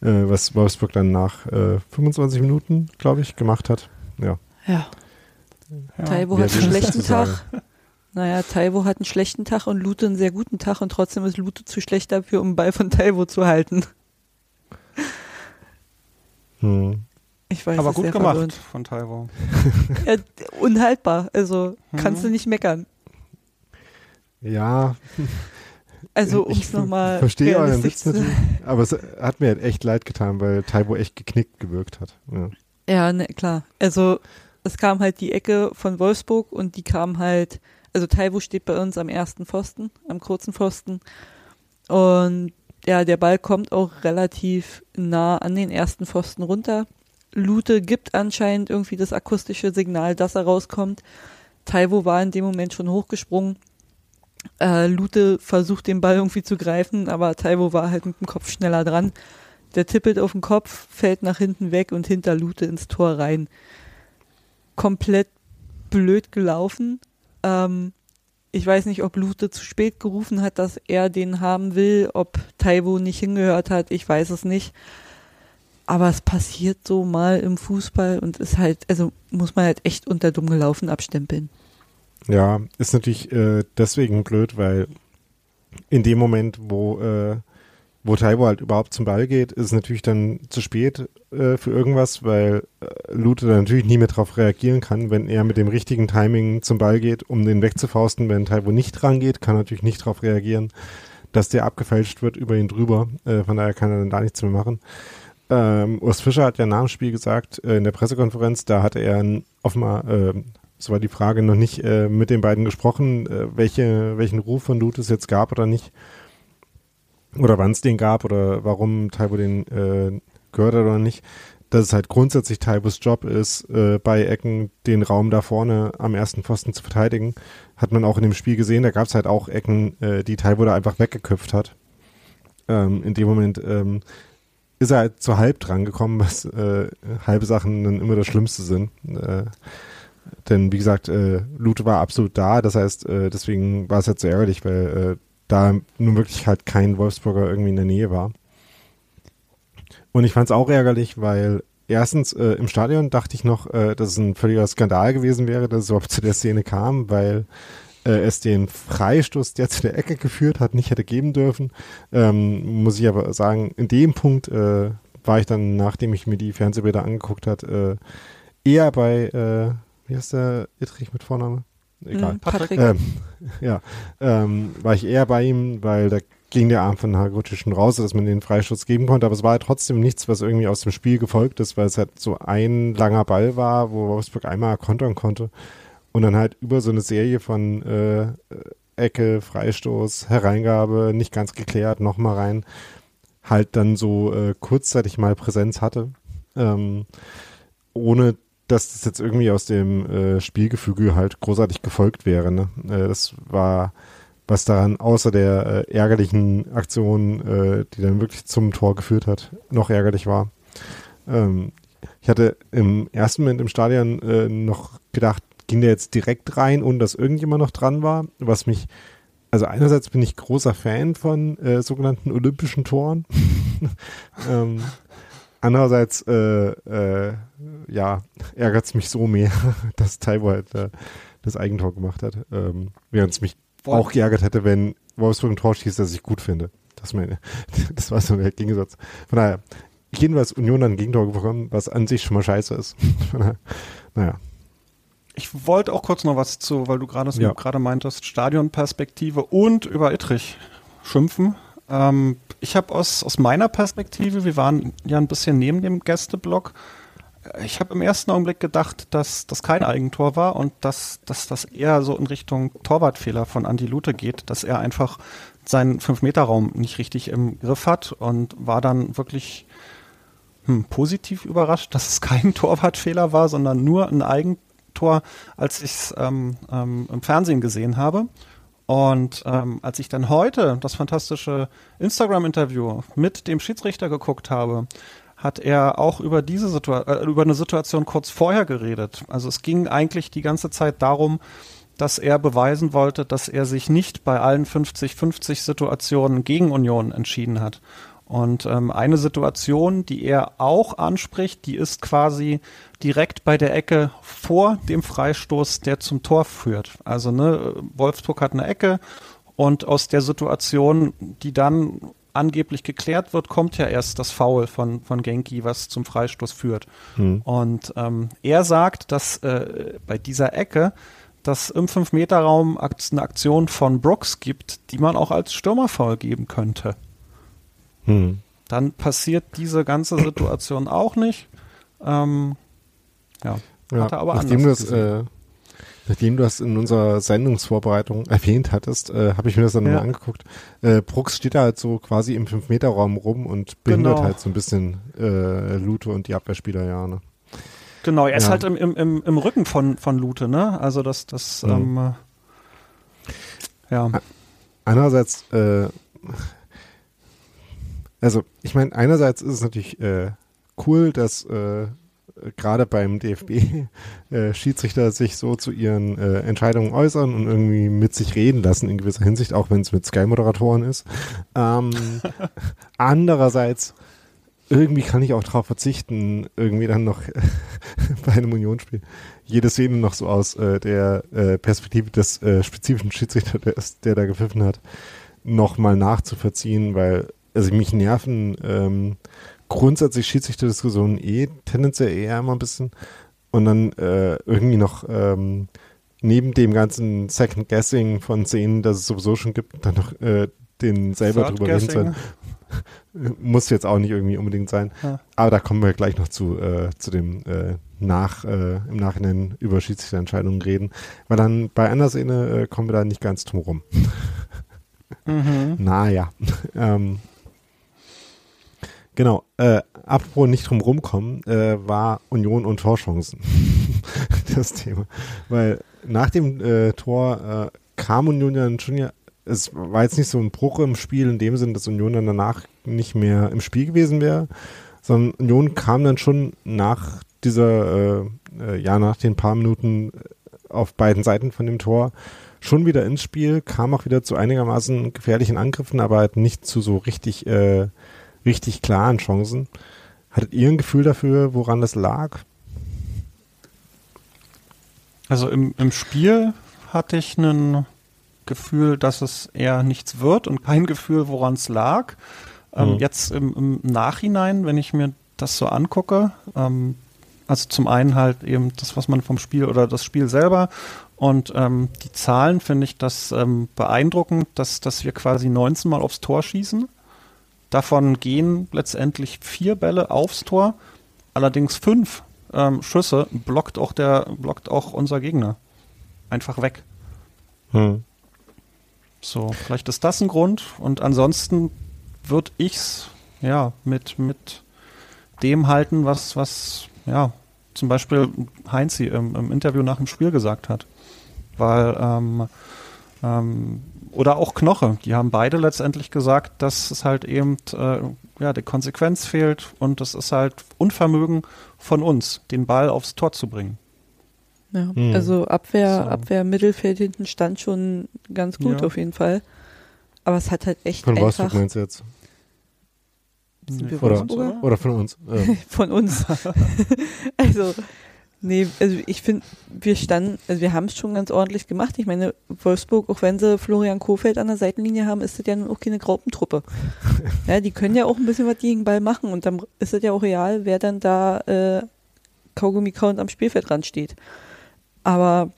Äh, was Wolfsburg dann nach 25 äh, Minuten, glaube ich, gemacht hat. Ja. Ja. Ja. Taibo hat einen schlechten Tag. Naja, Taibo hat einen schlechten Tag und Lute einen sehr guten Tag und trotzdem ist Lute zu schlecht dafür, um den Ball von Taibo zu halten. Hm. Ich weiß, Aber gut gemacht verwirrend. von Taibo. <laughs> Ja, unhaltbar. Also hm. kannst du nicht meckern. Ja. Also um es nochmal. Verstehe euren Witz natürlich. Aber es hat mir halt echt leid getan, weil Taibo echt geknickt gewirkt hat. Ja, ja ne, klar. Also es kam halt die Ecke von Wolfsburg und die kam halt, also Taiwo steht bei uns am ersten Pfosten, am kurzen Pfosten. Und ja, der Ball kommt auch relativ nah an den ersten Pfosten runter. Lute gibt anscheinend irgendwie das akustische Signal, dass er rauskommt. Taiwo war in dem Moment schon hochgesprungen. Äh, Lute versucht den Ball irgendwie zu greifen, aber Taiwo war halt mit dem Kopf schneller dran. Der tippelt auf den Kopf, fällt nach hinten weg und hinter Lute ins Tor rein komplett blöd gelaufen. Ähm, ich weiß nicht, ob Lute zu spät gerufen hat, dass er den haben will, ob Taiwo nicht hingehört hat, ich weiß es nicht. Aber es passiert so mal im Fußball und ist halt, also muss man halt echt unter dumm gelaufen abstempeln. Ja, ist natürlich äh, deswegen blöd, weil in dem Moment, wo äh, wo Taibo halt überhaupt zum Ball geht, ist natürlich dann zu spät äh, für irgendwas, weil äh, Lute dann natürlich nie mehr darauf reagieren kann, wenn er mit dem richtigen Timing zum Ball geht, um den wegzufausten. Wenn Taibo nicht rangeht, kann er natürlich nicht darauf reagieren, dass der abgefälscht wird über ihn drüber. Äh, von daher kann er dann da nichts mehr machen. Ähm, Urs Fischer hat ja nach dem Spiel gesagt, äh, in der Pressekonferenz, da hatte er offenbar, äh, so war die Frage, noch nicht äh, mit den beiden gesprochen, äh, welche, welchen Ruf von Lute es jetzt gab oder nicht oder wann es den gab oder warum Taibo den äh, gehört hat oder nicht, dass es halt grundsätzlich Taibos Job ist, äh, bei Ecken den Raum da vorne am ersten Pfosten zu verteidigen. Hat man auch in dem Spiel gesehen, da gab es halt auch Ecken, äh, die Taibo da einfach weggeköpft hat. Ähm, in dem Moment ähm, ist er halt zu halb dran gekommen, was äh, halbe Sachen dann immer das Schlimmste sind. Äh, denn wie gesagt, äh, Lute war absolut da, das heißt, äh, deswegen war es halt so ärgerlich, weil äh, da nun wirklich halt kein Wolfsburger irgendwie in der Nähe war. Und ich fand es auch ärgerlich, weil erstens äh, im Stadion dachte ich noch, äh, dass es ein völliger Skandal gewesen wäre, dass es überhaupt zu der Szene kam, weil äh, es den Freistoß, der zu der Ecke geführt hat, nicht hätte geben dürfen. Ähm, muss ich aber sagen, in dem Punkt äh, war ich dann, nachdem ich mir die Fernsehbilder angeguckt hat, äh, eher bei, äh, wie heißt der Ittrich mit Vorname? Egal. Hm, Patrick. Ähm, <laughs> ja, ähm, war ich eher bei ihm, weil da ging der Arm von Haraguchi schon raus, dass man den Freistoß geben konnte, aber es war halt trotzdem nichts, was irgendwie aus dem Spiel gefolgt ist, weil es halt so ein langer Ball war, wo Wolfsburg einmal kontern konnte und dann halt über so eine Serie von äh, Ecke, Freistoß, Hereingabe, nicht ganz geklärt, nochmal rein, halt dann so äh, kurzzeitig mal Präsenz hatte, ähm, ohne dass das jetzt irgendwie aus dem äh, Spielgefüge halt großartig gefolgt wäre. Ne? Äh, das war was daran außer der äh, ärgerlichen Aktion, äh, die dann wirklich zum Tor geführt hat, noch ärgerlich war. Ähm, ich hatte im ersten Moment im Stadion äh, noch gedacht, ging der jetzt direkt rein, ohne dass irgendjemand noch dran war, was mich also einerseits bin ich großer Fan von äh, sogenannten olympischen Toren. <laughs> ähm, Andererseits, äh, äh, ja, ärgert es mich so mehr, <laughs> dass Taiwo halt äh, das Eigentor gemacht hat. Ähm, während es mich Boah. auch geärgert hätte, wenn Wolfsburg ein Tor schießt, das ich gut finde. Das, meine, <laughs> das war so der Gegensatz. Von daher, jedenfalls Union dann ein Gegentor bekommen, was an sich schon mal scheiße ist. <laughs> Daher, naja. Ich wollte auch kurz noch was zu, weil du gerade Ja. gerade meintest, Stadionperspektive und über Ittrich schimpfen. Ähm, ich habe aus, aus meiner Perspektive, wir waren ja ein bisschen neben dem Gästeblock, äh, ich habe im ersten Augenblick gedacht, dass das kein Eigentor war und dass, dass das eher so in Richtung Torwartfehler von Andi Lute geht, dass er einfach seinen 5-Meter-Raum nicht richtig im Griff hat und war dann wirklich hm, positiv überrascht, dass es kein <laughs> Torwartfehler war, sondern nur ein Eigentor, als ich es ähm, ähm, im Fernsehen gesehen habe. Und ähm, als ich dann heute das fantastische Instagram-Interview mit dem Schiedsrichter geguckt habe, hat er auch über diese Situa äh, über eine Situation kurz vorher geredet. Also es ging eigentlich die ganze Zeit darum, dass er beweisen wollte, dass er sich nicht bei allen 50-50 Situationen gegen Union entschieden hat. Und ähm, eine Situation, die er auch anspricht, die ist quasi direkt bei der Ecke vor dem Freistoß, der zum Tor führt. Also ne, Wolfsburg hat eine Ecke und aus der Situation, die dann angeblich geklärt wird, kommt ja erst das Foul von, von Genki, was zum Freistoß führt. Hm. Und ähm, er sagt, dass äh, bei dieser Ecke dass im 5-Meter-Raum Akt- eine Aktion von Brooks gibt, die man auch als Stürmerfoul geben könnte. Hm. Dann passiert diese ganze Situation auch nicht. Ähm, ja. Ja, Hat er aber nachdem du anders das, äh, nachdem du das in unserer Sendungsvorbereitung <laughs> erwähnt hattest, äh, habe ich mir das dann Ja. mal angeguckt. Äh, Brooks steht da halt so quasi im 5-Meter-Raum rum und behindert Genau. halt so ein bisschen äh, Lute und die Abwehrspieler, ja. Ne? Genau, er ist Ja. halt im, im, im, im Rücken von, von Lute, ne? Also das, das, Mhm. ähm, äh, ja. Einerseits, äh, also ich meine, einerseits ist es natürlich äh, cool, dass äh, gerade beim DFB <laughs> äh, Schiedsrichter sich so zu ihren äh, Entscheidungen äußern und irgendwie mit sich reden lassen in gewisser Hinsicht, auch wenn es mit Sky-Moderatoren ist. Ähm, <laughs> andererseits irgendwie kann ich auch darauf verzichten, irgendwie dann noch <laughs> bei einem Unionsspiel jede Szene noch so aus äh, der äh, Perspektive des äh, spezifischen Schiedsrichters, der, der da gepfiffen hat, nochmal nachzuverziehen, weil also mich nerven ähm, grundsätzlich Schiedsrichterdiskussionen eh tendenziell eher immer ein bisschen und dann äh, irgendwie noch ähm, neben dem ganzen Second Guessing von Szenen, das es sowieso schon gibt, dann noch äh, den selber Third drüber reden zu sein. <laughs> Muss jetzt auch nicht irgendwie unbedingt sein. Ja. Aber da kommen wir gleich noch zu, äh, zu dem äh, nach, äh, im Nachhinein über Schiedsrichterentscheidungen reden. Weil dann bei einer Szene äh, kommen wir da nicht ganz drum rum. Mhm. <laughs> Naja. <laughs> ähm, genau. Äh, apropos nicht drum rumkommen, äh, war Union und Torchancen <laughs> das Thema. Weil nach dem äh, Tor äh, kam Union ja schon ja, es war jetzt nicht so ein Bruch im Spiel in dem Sinn, dass Union dann danach nicht mehr im Spiel gewesen wäre, sondern Union kam dann schon nach dieser, äh, äh, ja, nach den paar Minuten auf beiden Seiten von dem Tor schon wieder ins Spiel, kam auch wieder zu einigermaßen gefährlichen Angriffen, aber halt nicht zu so richtig, äh, richtig klaren Chancen. Hattet ihr ein Gefühl dafür, woran das lag? Also im, im Spiel hatte ich ein Gefühl, dass es eher nichts wird und kein Gefühl, woran es lag. Ähm, Mhm. Jetzt im, im Nachhinein, wenn ich mir das so angucke, ähm, also zum einen halt eben das, was man vom Spiel oder das Spiel selber und ähm, die Zahlen finde ich das ähm, beeindruckend, dass, dass wir quasi 19 Mal aufs Tor schießen. Davon gehen letztendlich vier Bälle aufs Tor, allerdings fünf ähm, Schüsse blockt auch der blockt auch unser Gegner einfach weg. Hm. So, vielleicht ist das ein Grund. Und ansonsten würde ich's ja mit, mit dem halten, was, was, ja, zum Beispiel Heinzi im, im Interview nach dem Spiel gesagt hat. Weil, ähm, ähm, oder auch Knoche, die haben beide letztendlich gesagt, dass es halt eben, äh, ja, die Konsequenz fehlt und es ist halt Unvermögen von uns, den Ball aufs Tor zu bringen. Ja, Hm. also Abwehr, So. Abwehr, Mittelfeld hinten stand schon ganz gut Ja. auf jeden Fall. Aber es hat halt echt Von Wolfsburg einfach meinst du jetzt? Sind wir Oder-? Oder von uns? Ähm, <laughs> von uns. <laughs> also, nee, also ich finde, wir standen, also wir haben es schon ganz ordentlich gemacht. Ich meine, Wolfsburg, auch wenn sie Florian Kofeld an der Seitenlinie haben, ist das ja nun auch keine Graupentruppe. <laughs> ja, die können ja auch ein bisschen was gegen den Ball machen und dann ist es ja auch real, wer dann da äh, Kaugummi-Count am Spielfeldrand steht. Aber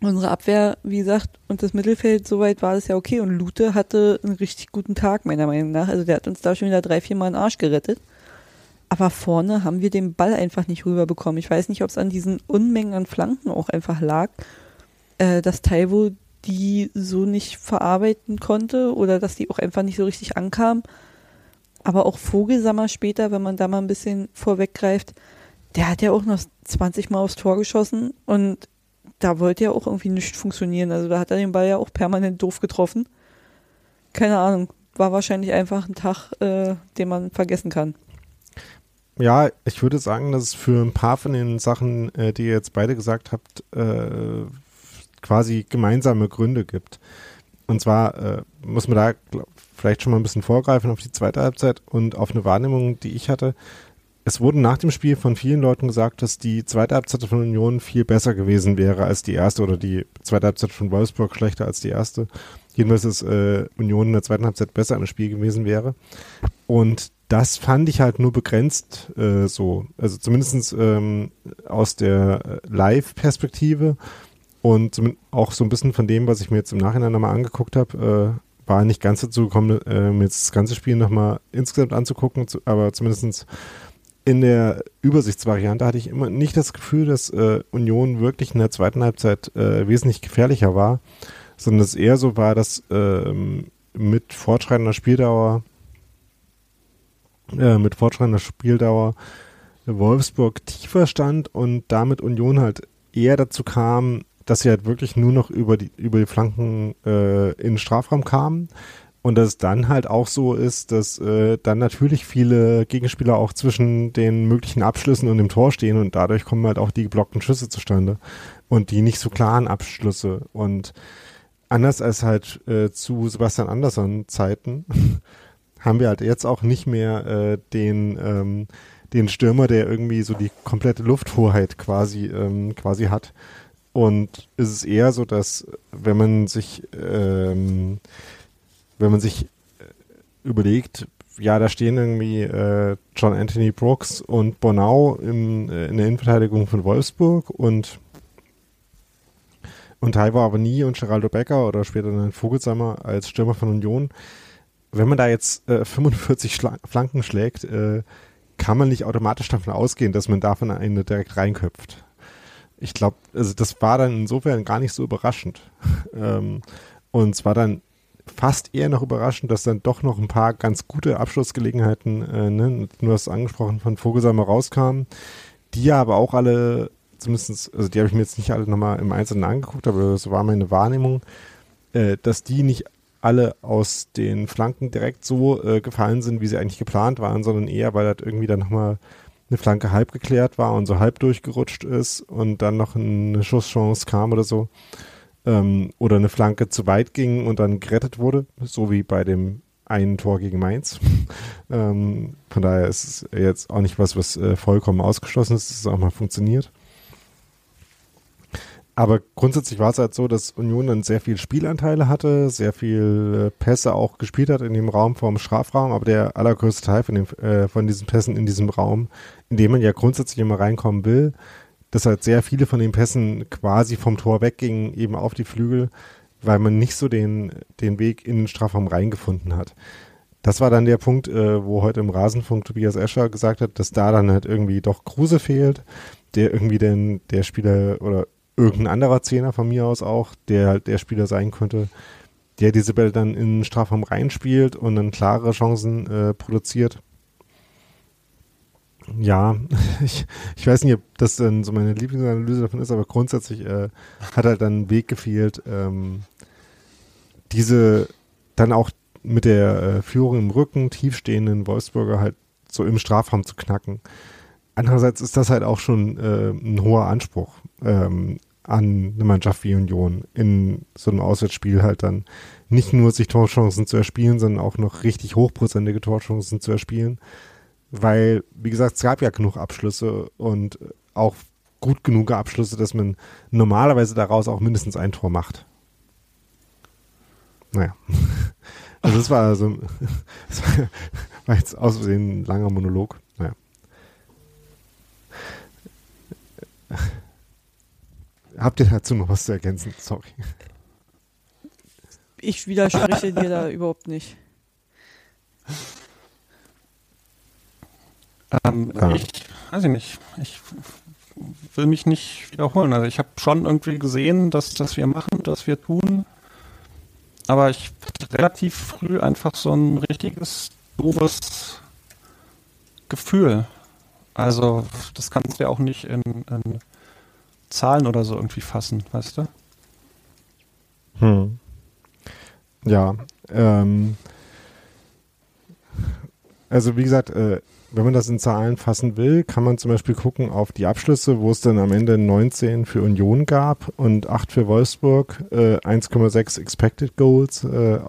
unsere Abwehr, wie gesagt, und das Mittelfeld, soweit war das ja okay. Und Lute hatte einen richtig guten Tag, meiner Meinung nach. Also der hat uns da schon wieder drei, vier Mal den Arsch gerettet. Aber vorne haben wir den Ball einfach nicht rüberbekommen. Ich weiß nicht, ob es an diesen Unmengen an Flanken auch einfach lag, äh, dass Taiwo die so nicht verarbeiten konnte oder dass die auch einfach nicht so richtig ankam. Aber auch Vogelsammer später, wenn man da mal ein bisschen vorweggreift, der hat ja auch noch 20 Mal aufs Tor geschossen und da wollte ja auch irgendwie nicht funktionieren. Also da hat er den Ball ja auch permanent doof getroffen. Keine Ahnung. War wahrscheinlich einfach ein Tag, äh, den man vergessen kann. Ja, ich würde sagen, dass es für ein paar von den Sachen, äh, die ihr jetzt beide gesagt habt, äh, quasi gemeinsame Gründe gibt. Und zwar äh, muss man da glaub, vielleicht schon mal ein bisschen vorgreifen auf die zweite Halbzeit und auf eine Wahrnehmung, die ich hatte es wurde nach dem Spiel von vielen Leuten gesagt, dass die zweite Halbzeit von Union viel besser gewesen wäre als die erste oder die zweite Halbzeit von Wolfsburg schlechter als die erste. Jedenfalls ist äh, Union in der zweiten Halbzeit besser im Spiel gewesen wäre. Und das fand ich halt nur begrenzt äh, so. Also zumindest ähm, aus der äh, Live-Perspektive und auch so ein bisschen von dem, was ich mir jetzt im Nachhinein nochmal angeguckt habe, äh, war nicht ganz dazu gekommen, äh, mir jetzt das ganze Spiel nochmal insgesamt anzugucken, aber zumindestens in der Übersichtsvariante hatte ich immer nicht das Gefühl, dass äh, Union wirklich in der zweiten Halbzeit äh, wesentlich gefährlicher war, sondern es eher so war, dass äh, mit fortschreitender Spieldauer äh, mit fortschreitender Spieldauer Wolfsburg tiefer stand und damit Union halt eher dazu kam, dass sie halt wirklich nur noch über die über die Flanken äh, in den Strafraum kamen und dass es dann halt auch so ist, dass äh, dann natürlich viele Gegenspieler auch zwischen den möglichen Abschlüssen und dem Tor stehen und dadurch kommen halt auch die geblockten Schüsse zustande und die nicht so klaren Abschlüsse. Und anders als halt äh, zu Sebastian Andersson Zeiten haben wir halt jetzt auch nicht mehr äh, den ähm, den Stürmer, der irgendwie so die komplette Lufthoheit quasi ähm, quasi hat. Und es ist eher so, dass wenn man sich ähm, wenn man sich äh, überlegt, ja, da stehen irgendwie äh, John Anthony Brooks und Bonau im, äh, in der Innenverteidigung von Wolfsburg und und Taiwo Avani und Geraldo Becker oder später dann Vogelsammer als Stürmer von Union. Wenn man da jetzt äh, <laughs> 45 Schla Flanken schlägt, äh, kann man nicht automatisch davon ausgehen, dass man davon eine direkt reinköpft. Ich glaube, also das war dann insofern gar nicht so überraschend. <laughs> ähm, und es war dann fast eher noch überraschend, dass dann doch noch ein paar ganz gute Abschlussgelegenheiten, äh, ne, du hast angesprochen, von Vogelsammer rauskamen, die ja aber auch alle, zumindest, also die habe ich mir jetzt nicht alle nochmal im Einzelnen angeguckt, aber so war meine Wahrnehmung, äh, dass die nicht alle aus den Flanken direkt so äh, gefallen sind, wie sie eigentlich geplant waren, sondern eher, weil das irgendwie dann nochmal eine Flanke halb geklärt war und so halb durchgerutscht ist und dann noch eine Schusschance kam oder so ähm, oder eine Flanke zu weit ging und dann gerettet wurde, so wie bei dem einen Tor gegen Mainz. <laughs> ähm, von daher ist es jetzt auch nicht was, was äh, vollkommen ausgeschlossen ist, dass es auch mal funktioniert. Aber grundsätzlich war es halt so, dass Union dann sehr viel Spielanteile hatte, sehr viel äh, Pässe auch gespielt hat in dem Raum vorm Strafraum, aber der allergrößte Teil von, dem, äh, von diesen Pässen in diesem Raum, in dem man ja grundsätzlich immer reinkommen will, dass halt sehr viele von den Pässen quasi vom Tor weggingen, eben auf die Flügel, weil man nicht so den, den Weg in den Strafraum reingefunden hat. Das war dann der Punkt, äh, wo heute im Rasenfunk Tobias Escher gesagt hat, dass da dann halt irgendwie doch Kruse fehlt, der irgendwie denn der Spieler oder irgendein anderer Zehner von mir aus auch, der halt der Spieler sein könnte, der diese Bälle dann in den Strafraum reinspielt und dann klare Chancen äh, produziert ja, <laughs> ich, ich weiß nicht, ob das dann so meine Lieblingsanalyse davon ist, aber grundsätzlich äh, hat halt dann ein Weg gefehlt, ähm, diese dann auch mit der äh, Führung im Rücken tiefstehenden Wolfsburger halt so im Strafraum zu knacken. Andererseits ist das halt auch schon äh, ein hoher Anspruch ähm, an eine Mannschaft wie Union in so einem Auswärtsspiel halt dann nicht nur sich Torchancen zu erspielen, sondern auch noch richtig hochprozentige Torchancen zu erspielen weil, wie gesagt, es gab ja genug Abschlüsse und auch gut genug Abschlüsse, dass man normalerweise daraus auch mindestens ein Tor macht. Naja. <laughs> Also das war <laughs> so das <laughs> war jetzt aus Versehen ein langer Monolog. Naja. Habt ihr dazu noch was zu ergänzen? Sorry. Ich widerspreche dir da überhaupt nicht. Ähm, Ja. Ich weiß ich nicht. Ich will mich nicht wiederholen. Also ich habe schon irgendwie gesehen, dass, dass wir machen, dass wir tun. Aber ich hatte relativ früh einfach so ein richtiges doofes Gefühl. Also das kannst du ja auch nicht in, in Zahlen oder so irgendwie fassen, weißt du? Hm. Ja, ähm, also wie gesagt, äh, wenn man das in Zahlen fassen will, kann man zum Beispiel gucken auf die Abschlüsse, wo es dann am Ende 19 für Union gab und 8 für Wolfsburg, äh, 1,6 Expected Goals, äh,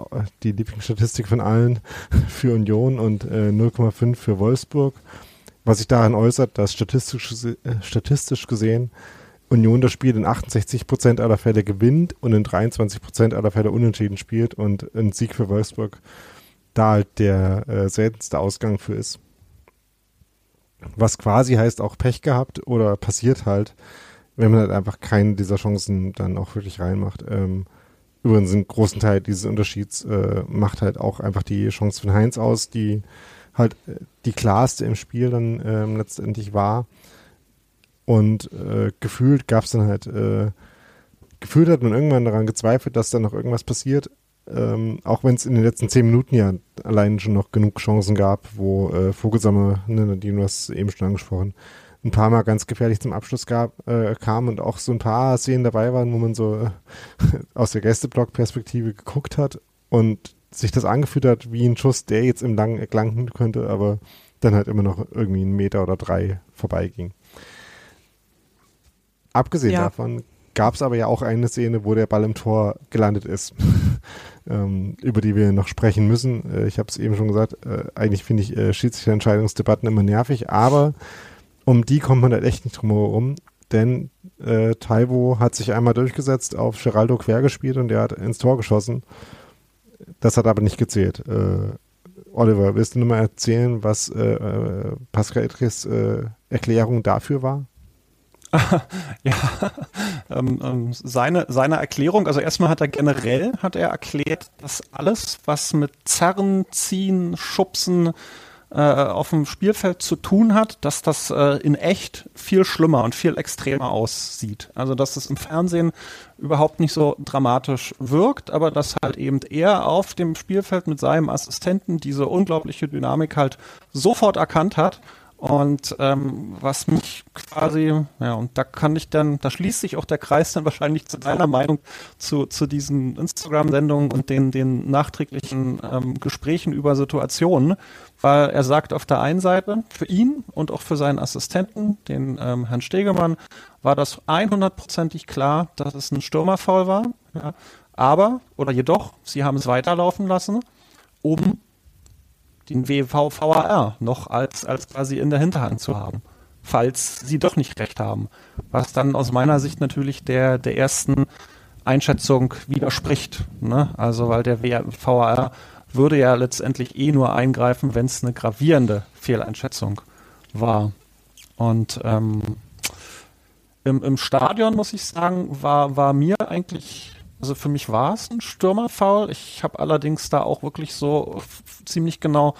die Lieblingsstatistik von allen <laughs> für Union und äh, 0,5 für Wolfsburg. Was sich daran äußert, dass statistisch, äh, statistisch gesehen Union das Spiel in 68% aller Fälle gewinnt und in 23% aller Fälle unentschieden spielt und ein Sieg für Wolfsburg da halt der äh, seltenste Ausgang für ist. Was quasi heißt auch Pech gehabt oder passiert halt, wenn man halt einfach keine dieser Chancen dann auch wirklich reinmacht. Ähm, übrigens einen großen Teil dieses Unterschieds äh, macht halt auch einfach die Chance von Heinz aus, die halt äh, die klarste im Spiel dann ähm, letztendlich war. Und äh, gefühlt gab es dann halt, äh, gefühlt hat man irgendwann daran gezweifelt, dass da noch irgendwas passiert. Ähm, auch wenn es in den letzten zehn Minuten ja allein schon noch genug Chancen gab, wo äh, Vogelsammer, ne, Nadine, du hast eben schon angesprochen, ein paar Mal ganz gefährlich zum Abschluss gab, äh, kam und auch so ein paar Szenen dabei waren, wo man so äh, <laughs> aus der Gästeblock-Perspektive geguckt hat und sich das angefühlt hat wie ein Schuss, der jetzt im langen Eck könnte, aber dann halt immer noch irgendwie einen Meter oder drei vorbeiging. Abgesehen Ja. davon gab es aber ja auch eine Szene, wo der Ball im Tor gelandet ist, <laughs> ähm, über die wir noch sprechen müssen. Äh, ich habe es eben schon gesagt, äh, eigentlich finde ich äh, Schiedsrichterentscheidungsdebatten immer nervig, aber um die kommt man halt echt nicht drum herum, denn äh, Taiwo hat sich einmal durchgesetzt, auf Geraldo quer gespielt und der hat ins Tor geschossen. Das hat aber nicht gezählt. Äh, Oliver, willst du nur mal erzählen, was äh, äh, Pascal Etris äh, Erklärung dafür war? <laughs> Ja, ähm, ähm, seine, seine Erklärung, also erstmal hat er generell, hat er erklärt, dass alles, was mit Zerren, Ziehen, Schubsen äh, auf dem Spielfeld zu tun hat, dass das äh, in echt viel schlimmer und viel extremer aussieht. Also dass es im Fernsehen überhaupt nicht so dramatisch wirkt, aber dass halt eben er auf dem Spielfeld mit seinem Assistenten diese unglaubliche Dynamik halt sofort erkannt hat und ähm, was mich quasi, ja, und da kann ich dann, da schließt sich auch der Kreis dann wahrscheinlich zu deiner Meinung zu, zu diesen Instagram-Sendungen und den, den nachträglichen ähm, Gesprächen über Situationen, weil er sagt auf der einen Seite, für ihn und auch für seinen Assistenten, den ähm, Herrn Stegemann, war das 100%ig klar, dass es ein Stürmerfoul war, ja, aber, oder jedoch, sie haben es weiterlaufen lassen, um den WVVAR noch als, als quasi in der Hinterhand zu haben, falls sie doch nicht recht haben. Was dann aus meiner Sicht natürlich der, der ersten Einschätzung widerspricht. Ne? Also, weil der VAR würde ja letztendlich eh nur eingreifen, wenn es eine gravierende Fehleinschätzung war. Und ähm, im, im Stadion, muss ich sagen, war, war mir eigentlich also für mich war es ein Stürmerfoul. Ich habe allerdings da auch wirklich so ziemlich genau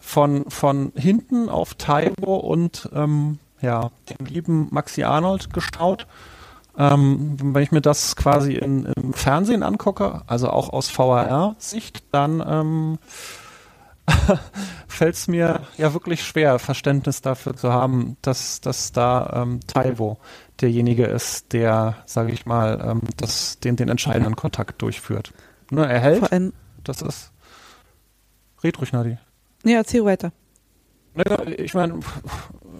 von, von hinten auf Taiwo und ähm, ja, dem lieben Maxi Arnold geschaut. Ähm, wenn ich mir das quasi in, im Fernsehen angucke, also auch aus VAR-Sicht, dann ähm, <laughs> fällt es mir ja wirklich schwer, Verständnis dafür zu haben, dass, dass da ähm, Taiwo derjenige ist, der, sage ich mal, ähm, das, den, den entscheidenden Kontakt durchführt. Ne, er hält, das ist. Red ruhig, Nadi. nee, erzähl weiter. Ich meine,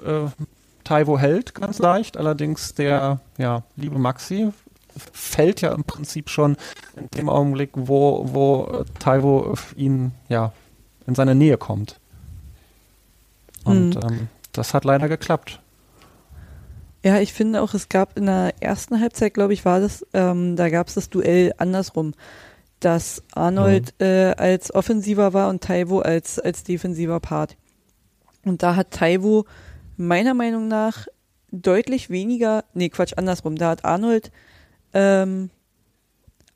äh, Taiwo hält ganz leicht, allerdings der ja, liebe Maxi fällt ja im Prinzip schon in dem Augenblick, wo, wo Taiwo ihn ja in seine Nähe kommt. Und Mhm. ähm, das hat leider geklappt. Ja, ich finde auch, es gab in der ersten Halbzeit, glaube ich, war das, ähm, da gab es das Duell andersrum, dass Arnold äh, als offensiver war und Taiwo als, als defensiver Part. Und da hat Taiwo meiner Meinung nach deutlich weniger, nee, Quatsch, andersrum, da hat Arnold ähm,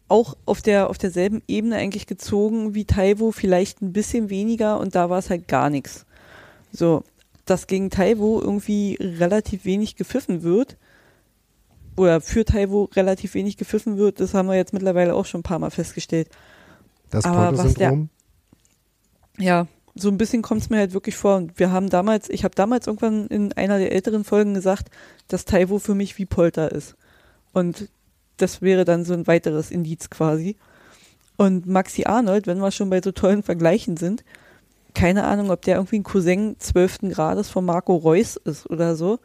auch auf der auf derselben Ebene eigentlich gezogen wie Taiwo, vielleicht ein bisschen weniger und da war es halt gar nichts. So, dass gegen Taiwo irgendwie relativ wenig gepfiffen wird oder für Taiwo relativ wenig gepfiffen wird, das haben wir jetzt mittlerweile auch schon ein paar Mal festgestellt. Das Aber was der-. Ja, so ein bisschen kommt es mir halt wirklich vor. Und wir haben damals, ich habe damals irgendwann in einer der älteren Folgen gesagt, dass Taiwo für mich wie Polter ist. Und das wäre dann so ein weiteres Indiz quasi. Und Maxi Arnold, wenn wir schon bei so tollen Vergleichen sind, keine Ahnung, ob der irgendwie ein Cousin 12. Grades von Marco Reus ist oder so.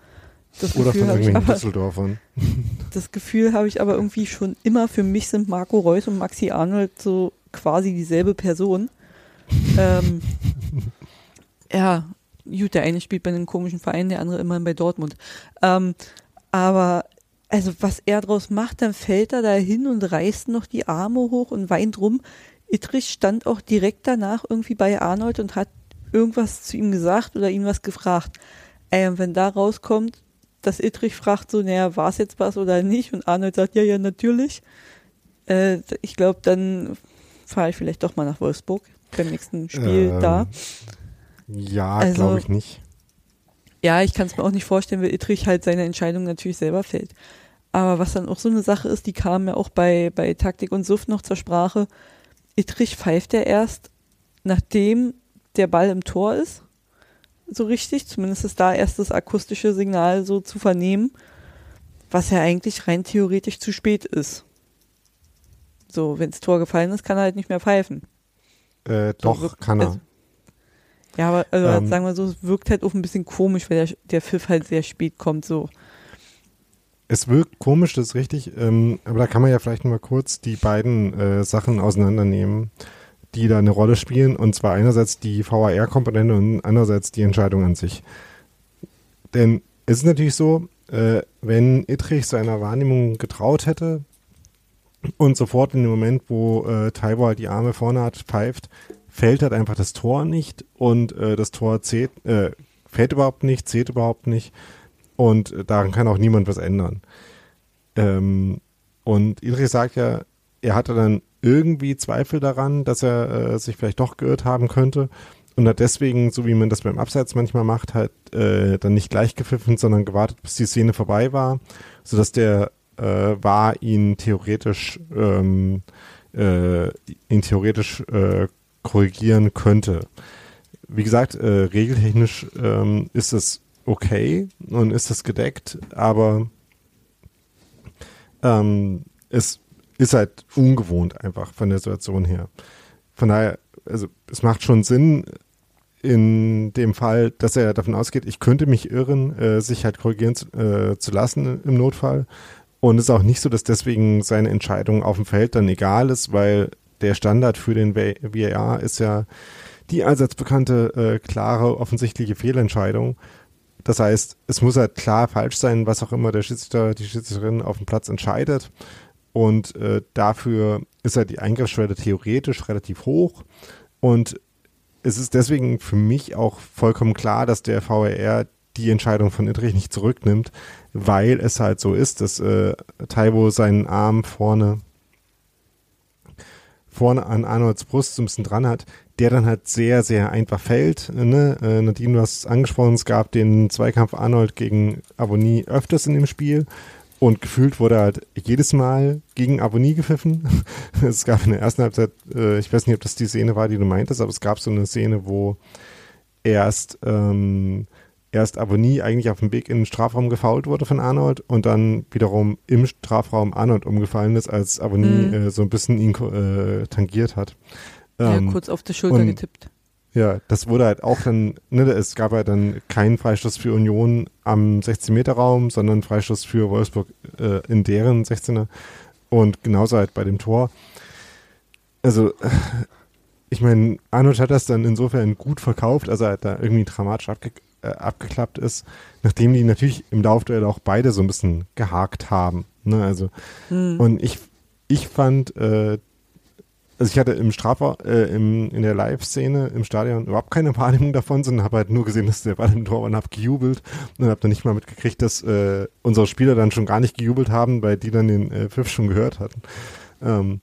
Das Oder Gefühl von habe ich irgendwelchen aber, Düsseldorfern. <laughs> <laughs> das Gefühl habe ich aber irgendwie schon immer, für mich sind Marco Reus und Maxi Arnold so quasi dieselbe Person. ähm, <laughs> ja, gut, der eine spielt bei einem komischen Verein, der andere immerhin bei Dortmund. Ähm, aber also was er draus macht, dann fällt er da hin und reißt noch die Arme hoch und weint rum. Ittrich stand auch direkt danach irgendwie bei Arnold und hat irgendwas zu ihm gesagt oder ihn was gefragt. Ey, und wenn da rauskommt, dass Ittrich fragt so, naja, war es jetzt was oder nicht? Und Arnold sagt, ja, ja, natürlich. Äh, ich glaube, dann fahre ich vielleicht doch mal nach Wolfsburg beim nächsten Spiel Ähm, da. Ja, Also- glaube ich nicht. Ja, ich kann es mir auch nicht vorstellen, weil Ittrich halt seine Entscheidung natürlich selber fällt. Aber was dann auch so eine Sache ist, die kam ja auch bei, bei Taktik und Suft noch zur Sprache. Ittrich pfeift ja erst, nachdem der Ball im Tor ist. So richtig. Zumindest ist da erst das akustische Signal so zu vernehmen. Was ja eigentlich rein theoretisch zu spät ist. So, wenns Tor gefallen ist, kann er halt nicht mehr pfeifen. Äh, So doch, wirkt- kann er. also- Ja, aber also Ähm. sagen wir so, es wirkt halt auch ein bisschen komisch, weil der, der Pfiff halt sehr spät kommt. So. Es wirkt komisch, das ist richtig, ähm, aber da kann man ja vielleicht mal kurz die beiden äh, Sachen auseinandernehmen, die da eine Rolle spielen. Und zwar einerseits die VAR-Komponente und andererseits die Entscheidung an sich. Denn es ist natürlich so, äh, wenn Ittrich seiner Wahrnehmung getraut hätte und sofort in dem Moment, wo äh, Taiwo halt die Arme vorne hat, pfeift, fällt halt einfach das Tor nicht und äh, das Tor zählt, äh, fällt überhaupt nicht, zählt überhaupt nicht. Und äh, daran kann auch niemand was ändern. Ähm, und Idris sagt ja, er hatte dann irgendwie Zweifel daran, dass er äh, sich vielleicht doch geirrt haben könnte und hat deswegen, so wie man das beim Abseits manchmal macht, halt äh, dann nicht gleich gepfiffen, sondern gewartet, bis die Szene vorbei war, sodass der äh, war ihn theoretisch ähm, äh, ihn theoretisch äh, korrigieren könnte. Wie gesagt, äh, regeltechnisch ähm, ist es okay und ist es gedeckt, aber ähm, es ist halt ungewohnt einfach von der Situation her. Von daher, also es macht schon Sinn in dem Fall, dass er davon ausgeht, ich könnte mich irren, äh, sich halt korrigieren zu, äh, zu lassen im Notfall. Und es ist auch nicht so, dass deswegen seine Entscheidung auf dem Feld dann egal ist, weil der Standard für den VAR ist ja die allseits bekannte, äh, klare, offensichtliche Fehlentscheidung. Das heißt, es muss halt klar falsch sein, was auch immer der Schiedsrichter, die Schiedsrichterin auf dem Platz entscheidet. Und äh, dafür ist halt die Eingriffsschwelle theoretisch relativ hoch. Und es ist deswegen für mich auch vollkommen klar, dass der VAR die Entscheidung von Idrich nicht zurücknimmt, weil es halt so ist, dass äh, Taiwo seinen Arm vorne vorne an Arnolds Brust so ein bisschen dran hat, der dann halt sehr, sehr einfach fällt. Ne? Äh, Nadine, du hast es angesprochen, es gab den Zweikampf Arnold gegen Abonnie öfters in dem Spiel und gefühlt wurde halt jedes Mal gegen Abonnie gepfiffen. <laughs> es gab in der ersten Halbzeit, äh, ich weiß nicht, ob das die Szene war, die du meintest, aber es gab so eine Szene, wo erst ähm, erst Abonnie eigentlich auf dem Weg in den Strafraum gefault wurde von Arnold und dann wiederum im Strafraum Arnold umgefallen ist, als Abonnie Mhm. äh, so ein bisschen ihn äh, tangiert hat. ja, Ähm, kurz auf die Schulter und- getippt. Ja, das wurde halt auch dann, ne, es gab halt dann keinen Freistoß für Union am 16-Meter-Raum, sondern Freistoß für Wolfsburg äh, in deren 16er und genauso halt bei dem Tor. Also, ich meine, Arnold hat das dann insofern gut verkauft, also er halt da irgendwie dramatisch abge äh, abgeklappt ist, nachdem die natürlich im Laufduell auch beide so ein bisschen gehakt haben. Ne, also, Hm. und ich, ich fand, äh, also ich hatte im Strafraum, äh, im, in der Live-Szene im Stadion überhaupt keine <laughs> Wahrnehmung davon, sondern habe halt nur gesehen, dass der Ball im Tor war und habe gejubelt und habe dann nicht mal mitgekriegt, dass äh, unsere Spieler dann schon gar nicht gejubelt haben, weil die dann den äh, Pfiff schon gehört hatten. Ähm,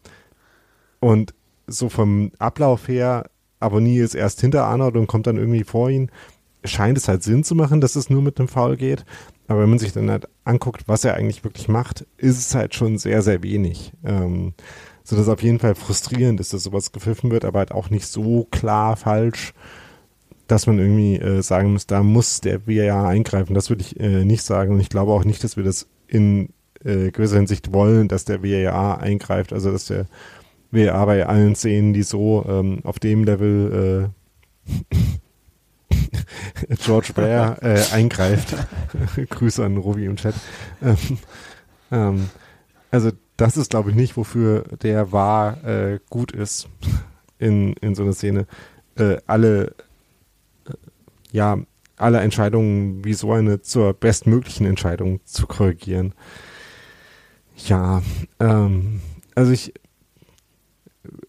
und so vom Ablauf her, Abonnie ist erst hinter Arnold und kommt dann irgendwie vor ihn, scheint es halt Sinn zu machen, dass es nur mit dem Foul geht. Aber wenn man sich dann halt anguckt, was er eigentlich wirklich macht, ist es halt schon sehr, sehr wenig. Ähm, so dass auf jeden Fall frustrierend ist, dass sowas gepfiffen wird, aber halt auch nicht so klar falsch, dass man irgendwie äh, sagen muss, da muss der VAR eingreifen. Das würde ich äh, nicht sagen und ich glaube auch nicht, dass wir das in äh, gewisser Hinsicht wollen, dass der VAR eingreift, also dass der VAR bei allen Szenen, die so ähm, auf dem Level äh, <laughs> George Baer äh, eingreift. <laughs> Grüße an Rovi im Chat. Ähm, ähm, also das ist, glaube ich, nicht, wofür der war äh, gut ist <laughs> in, in so einer Szene. Äh, alle, äh, ja, alle Entscheidungen wie so eine zur bestmöglichen Entscheidung zu korrigieren. Ja, ähm, also ich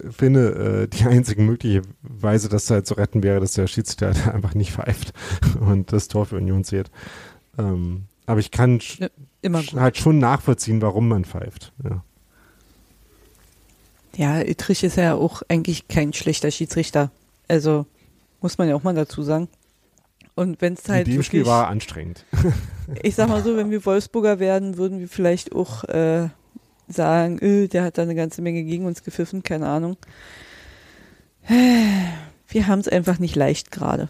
finde, äh, die <laughs> einzige mögliche Weise, das halt zu retten wäre, dass der Schiedsrichter <laughs> einfach nicht pfeift und das Tor für Union zählt. Ähm, aber ich kann ja, halt schon nachvollziehen, warum man pfeift. Ja. Ja, Ittrich ist ja auch eigentlich kein schlechter Schiedsrichter. Also muss man ja auch mal dazu sagen. Und wenn es halt. In dem Spiel war anstrengend. <laughs> ich sag mal so, wenn wir Wolfsburger werden, würden wir vielleicht auch äh, sagen, öh, der hat da eine ganze Menge gegen uns gepfiffen, keine Ahnung. <sighs> Wir haben es einfach nicht leicht gerade.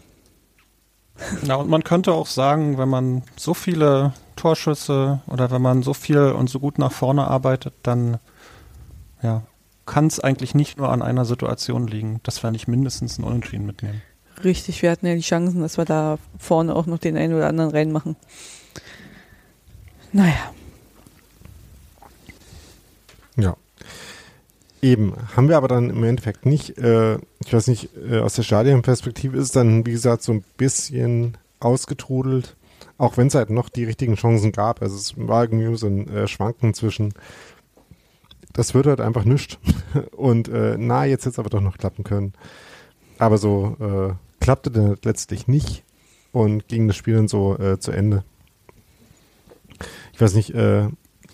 Na, und man könnte auch sagen, wenn man so viele Torschüsse oder wenn man so viel und so gut nach vorne arbeitet, dann ja, kann es eigentlich nicht nur an einer Situation liegen, dass wir nicht mindestens einen Unentschieden mitnehmen. Richtig, wir hatten ja die Chancen, dass wir da vorne auch noch den einen oder anderen reinmachen. Naja. Ja. Eben, haben wir aber dann im Endeffekt nicht, äh, ich weiß nicht, äh, aus der Stadionperspektive ist dann, wie gesagt, so ein bisschen ausgetrudelt, auch wenn es halt noch die richtigen Chancen gab. Also es war irgendwie so ein äh, Schwanken zwischen das wird halt einfach nichts. <laughs> Und äh, na, jetzt hätte es aber doch noch klappen können. Aber so äh, klappte dann letztlich nicht und ging das Spiel dann so äh, zu Ende. Ich weiß nicht, äh,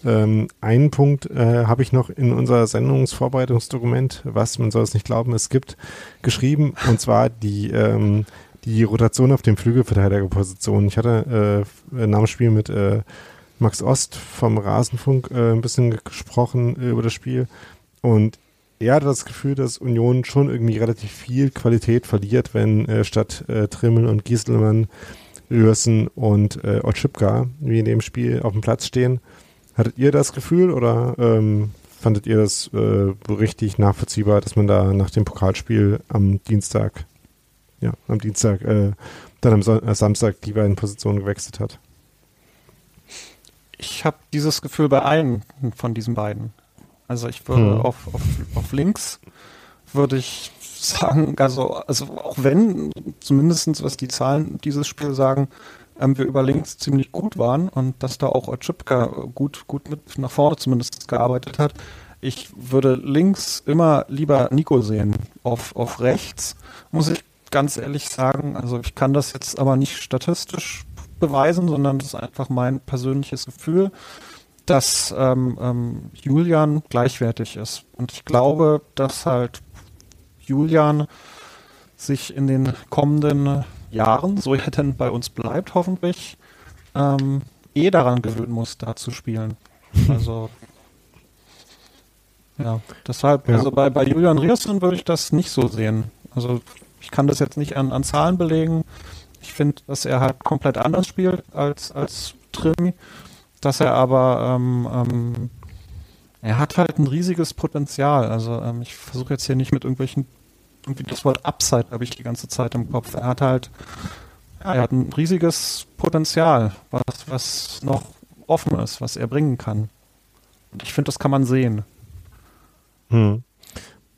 ähm, einen Punkt äh, habe ich noch in unser Sendungsvorbereitungsdokument, was man soll es nicht glauben, es gibt, geschrieben, und zwar die, ähm, die Rotation auf dem Flügelverteidigerposition. Ich hatte äh, nach dem Spiel mit äh, Max Ost vom Rasenfunk äh, ein bisschen gesprochen äh, über das Spiel. Und er hatte das Gefühl, dass Union schon irgendwie relativ viel Qualität verliert, wenn äh, statt äh, Trimmel und Gieselmann Lürsen und äh, Otschipka wie in dem Spiel auf dem Platz stehen. Hattet ihr das Gefühl oder ähm, fandet ihr das äh, richtig nachvollziehbar, dass man da nach dem Pokalspiel am Dienstag, ja, am Dienstag, äh, dann am so äh, Samstag die beiden Positionen gewechselt hat? Ich habe dieses Gefühl bei allen von diesen beiden. Also ich würde hm. auf, auf, auf links würde ich sagen, also, also auch wenn, zumindest was die Zahlen dieses Spiel sagen, ähm, wir über links ziemlich gut waren und dass da auch Ochipka gut, gut mit nach vorne zumindest gearbeitet hat. Ich würde links immer lieber Nico sehen. Auf, auf rechts muss ich ganz ehrlich sagen, also ich kann das jetzt aber nicht statistisch beweisen, sondern das ist einfach mein persönliches Gefühl, dass ähm, ähm, Julian gleichwertig ist. Und ich glaube, dass halt Julian sich in den kommenden Jahren, so er denn bei uns bleibt, hoffentlich, ähm, eh daran gewöhnen muss, da zu spielen. Also <laughs> ja, deshalb, ja. also bei, bei Julian Rierson würde ich das nicht so sehen. Also ich kann das jetzt nicht an, an Zahlen belegen, ich finde, dass er halt komplett anders spielt als, als Trimi. Dass er aber, ähm, ähm, er hat halt ein riesiges Potenzial. Also ähm, ich versuche jetzt hier nicht mit irgendwelchen, irgendwie das Wort Upside habe ich die ganze Zeit im Kopf. Er hat halt, ja, er hat ein riesiges Potenzial, was, was noch offen ist, was er bringen kann. Und ich finde, das kann man sehen. Hm.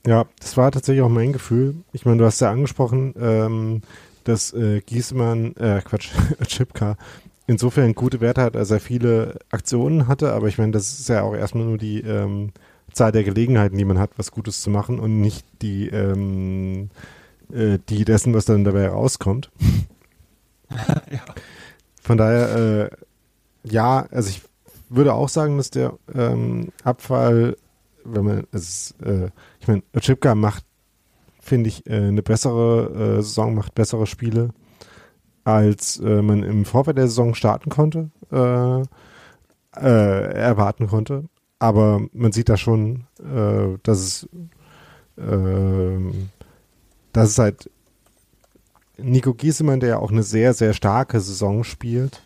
Ja, das war tatsächlich auch mein Gefühl. Ich meine, du hast ja angesprochen, ähm, dass äh, Giesmann, äh, Quatsch, <laughs> Chipka insofern gute Werte hat, als er viele Aktionen hatte, aber ich meine, das ist ja auch erstmal nur die ähm, Zahl der Gelegenheiten, die man hat, was Gutes zu machen und nicht die, ähm, äh, die dessen, was dann dabei rauskommt. <laughs> ja. Von daher, äh, ja, also ich würde auch sagen, dass der ähm, Abfall, wenn man es, äh, ich meine, Chipka macht, finde ich, äh, eine bessere äh, Saison, macht bessere Spiele, als äh, man im Vorfeld der Saison starten konnte, äh, äh, erwarten konnte. Aber man sieht da schon, äh, dass es, äh, dass es halt Nico Giesemann, der ja auch eine sehr, sehr starke Saison spielt,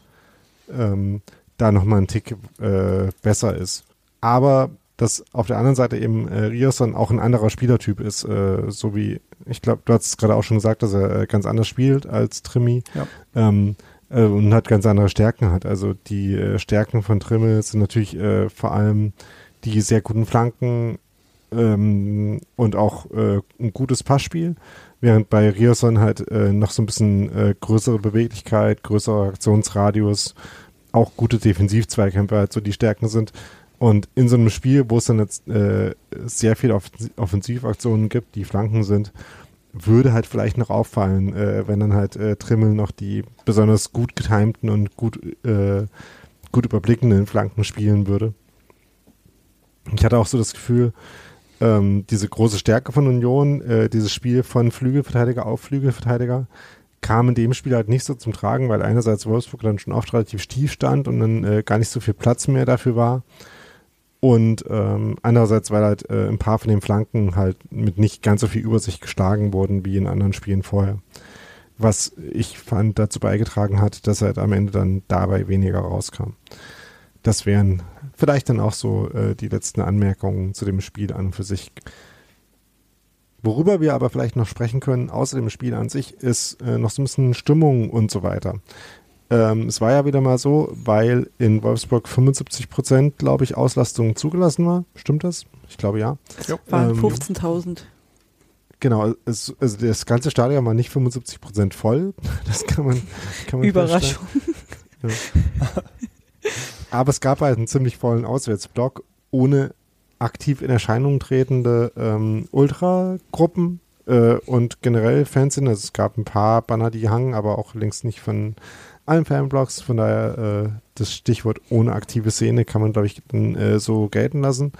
ähm, da nochmal ein Tick äh, besser ist. Aber dass auf der anderen Seite eben äh, Rierson auch ein anderer Spielertyp ist, äh, so wie, ich glaube, du hast es gerade auch schon gesagt, dass er äh, ganz anders spielt als Trimi ja. ähm, äh, und hat ganz andere Stärken hat. Also die äh, Stärken von Trimmel sind natürlich äh, vor allem die sehr guten Flanken ähm, und auch äh, ein gutes Passspiel, während bei Rierson halt äh, noch so ein bisschen äh, größere Beweglichkeit, größerer Aktionsradius, auch gute Defensivzweikämpfe halt so die Stärken sind. Und in so einem Spiel, wo es dann jetzt sehr viele Off Offensivaktionen gibt, die Flanken sind, würde halt vielleicht noch auffallen, äh, wenn dann halt äh, Trimmel noch die besonders gut getimten und gut, äh, gut überblickenden Flanken spielen würde. Ich hatte auch so das Gefühl, ähm, diese große Stärke von Union, äh, dieses Spiel von Flügelverteidiger auf Flügelverteidiger, kam in dem Spiel halt nicht so zum Tragen, weil einerseits Wolfsburg dann schon oft relativ stief stand und dann äh, gar nicht so viel Platz mehr dafür war. Und ähm, andererseits, weil halt äh, ein paar von den Flanken halt mit nicht ganz so viel Übersicht geschlagen wurden wie in anderen Spielen vorher. Was ich fand dazu beigetragen hat, dass halt am Ende dann dabei weniger rauskam. Das wären vielleicht dann auch so äh, die letzten Anmerkungen zu dem Spiel an und für sich. Worüber wir aber vielleicht noch sprechen können, außer dem Spiel an sich, ist äh, noch so ein bisschen Stimmung und so weiter. Ähm, es war ja wieder mal so, weil in Wolfsburg 75 Prozent, glaube ich, Auslastung zugelassen war. Stimmt das? Ich glaube ja. Es waren ähm, 15.000. Genau, es, also das ganze Stadion war nicht 75 Prozent voll. <laughs> Das kann man, kann man Überraschung. Ja. Aber es gab halt einen ziemlich vollen Auswärtsblock ohne aktiv in Erscheinung tretende ähm, Ultragruppen äh, und generell Fans sind. Also es gab ein paar Banner, die hangen, aber auch längst nicht von allen Fanblogs. Von daher, äh, das Stichwort ohne aktive Szene kann man, glaube ich, äh, so gelten lassen.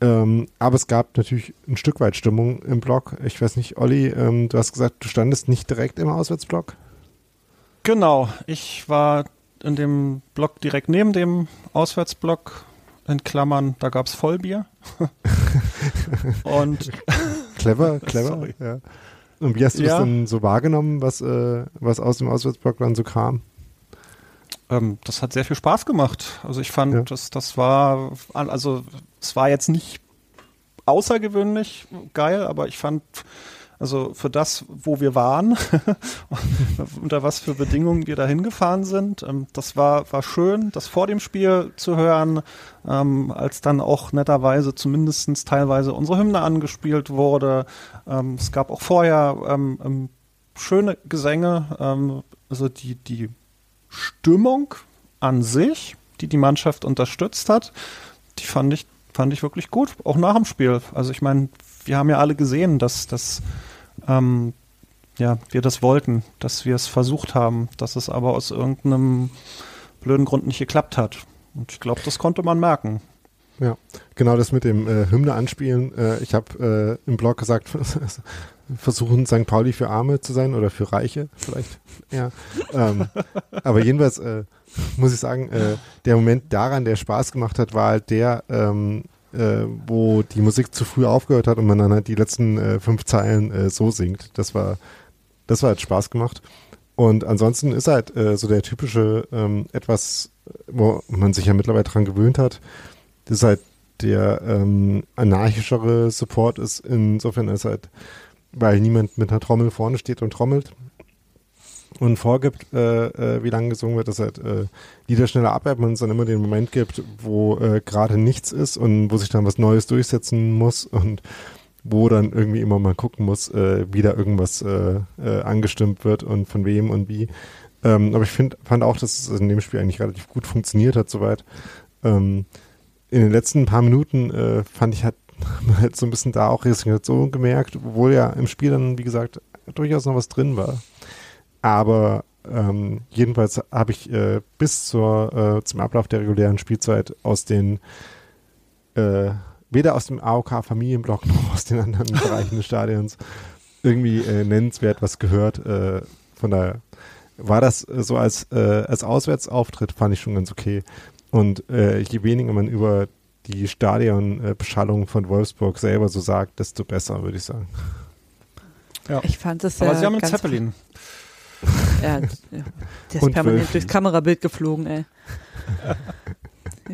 Ähm, aber es gab natürlich ein Stück weit Stimmung im Blog. Ich weiß nicht, Olli, ähm, du hast gesagt, du standest nicht direkt im Auswärtsblock. Genau, ich war in dem Block direkt neben dem Auswärtsblock, in Klammern, da gab es Vollbier. <laughs> Und clever, <laughs> clever. Ja. Und wie hast du ja. das dann so wahrgenommen, was, äh, was aus dem Auswärtsblock dann so kam? Ähm, das hat sehr viel Spaß gemacht. Also ich fand, ja. das, das war, also es war jetzt nicht außergewöhnlich geil, aber ich fand, also für das, wo wir waren, <laughs> unter was für Bedingungen wir da hingefahren sind, ähm, das war, war schön, das vor dem Spiel zu hören, ähm, als dann auch netterweise zumindest teilweise unsere Hymne angespielt wurde. Ähm, es gab auch vorher ähm, ähm, schöne Gesänge, also die, die Stimmung an sich, die die Mannschaft unterstützt hat, die fand ich, fand ich wirklich gut, auch nach dem Spiel. Also ich meine, wir haben ja alle gesehen, dass, dass ähm, ja, wir das wollten, dass wir es versucht haben, dass es aber aus irgendeinem blöden Grund nicht geklappt hat. Und ich glaube, das konnte man merken. Ja, genau das mit dem äh, Hymne anspielen. Äh, ich habe äh, im Blog gesagt, <laughs> versuchen St. Pauli für Arme zu sein oder für Reiche vielleicht. Ja. ähm, aber jedenfalls äh, muss ich sagen, äh, der Moment daran, der Spaß gemacht hat, war halt der, ähm, äh, wo die Musik zu früh aufgehört hat und man dann halt die letzten äh, fünf Zeilen äh, so singt. Das war, das war halt Spaß gemacht. Und ansonsten ist halt äh, so der typische ähm, etwas, wo man sich ja mittlerweile dran gewöhnt hat, das ist halt der ähm, anarchischere Support ist insofern ist halt, weil niemand mit einer Trommel vorne steht und trommelt und vorgibt, äh, äh, wie lange gesungen wird, dass halt äh, Lieder schneller abwerben und es dann immer den Moment gibt, wo äh, gerade nichts ist und wo sich dann was Neues durchsetzen muss und wo dann irgendwie immer mal gucken muss, äh, wie da irgendwas äh, äh, angestimmt wird und von wem und wie. Ähm, aber ich find, fand auch, dass es in dem Spiel eigentlich relativ gut funktioniert hat soweit. Ähm, in den letzten paar Minuten äh, fand ich, hat man halt so ein bisschen da auch Resignation gemerkt, obwohl ja im Spiel dann, wie gesagt, durchaus noch was drin war. Aber ähm, jedenfalls habe ich äh, bis zur, äh, zum Ablauf der regulären Spielzeit aus den äh, weder aus dem AOK-Familienblock noch aus den anderen <laughs> Bereichen des Stadions irgendwie äh, nennenswert was gehört. Äh, von daher war das so als, äh, als Auswärtsauftritt, fand ich schon ganz okay. Und je weniger man über die Stadionbeschallung von Wolfsburg selber so sagt, desto besser, würde ich sagen. Ja. Ich fand das Aber ja. Sie haben einen Zeppelin. Ja, der ist permanent durchs Kamerabild geflogen, ey.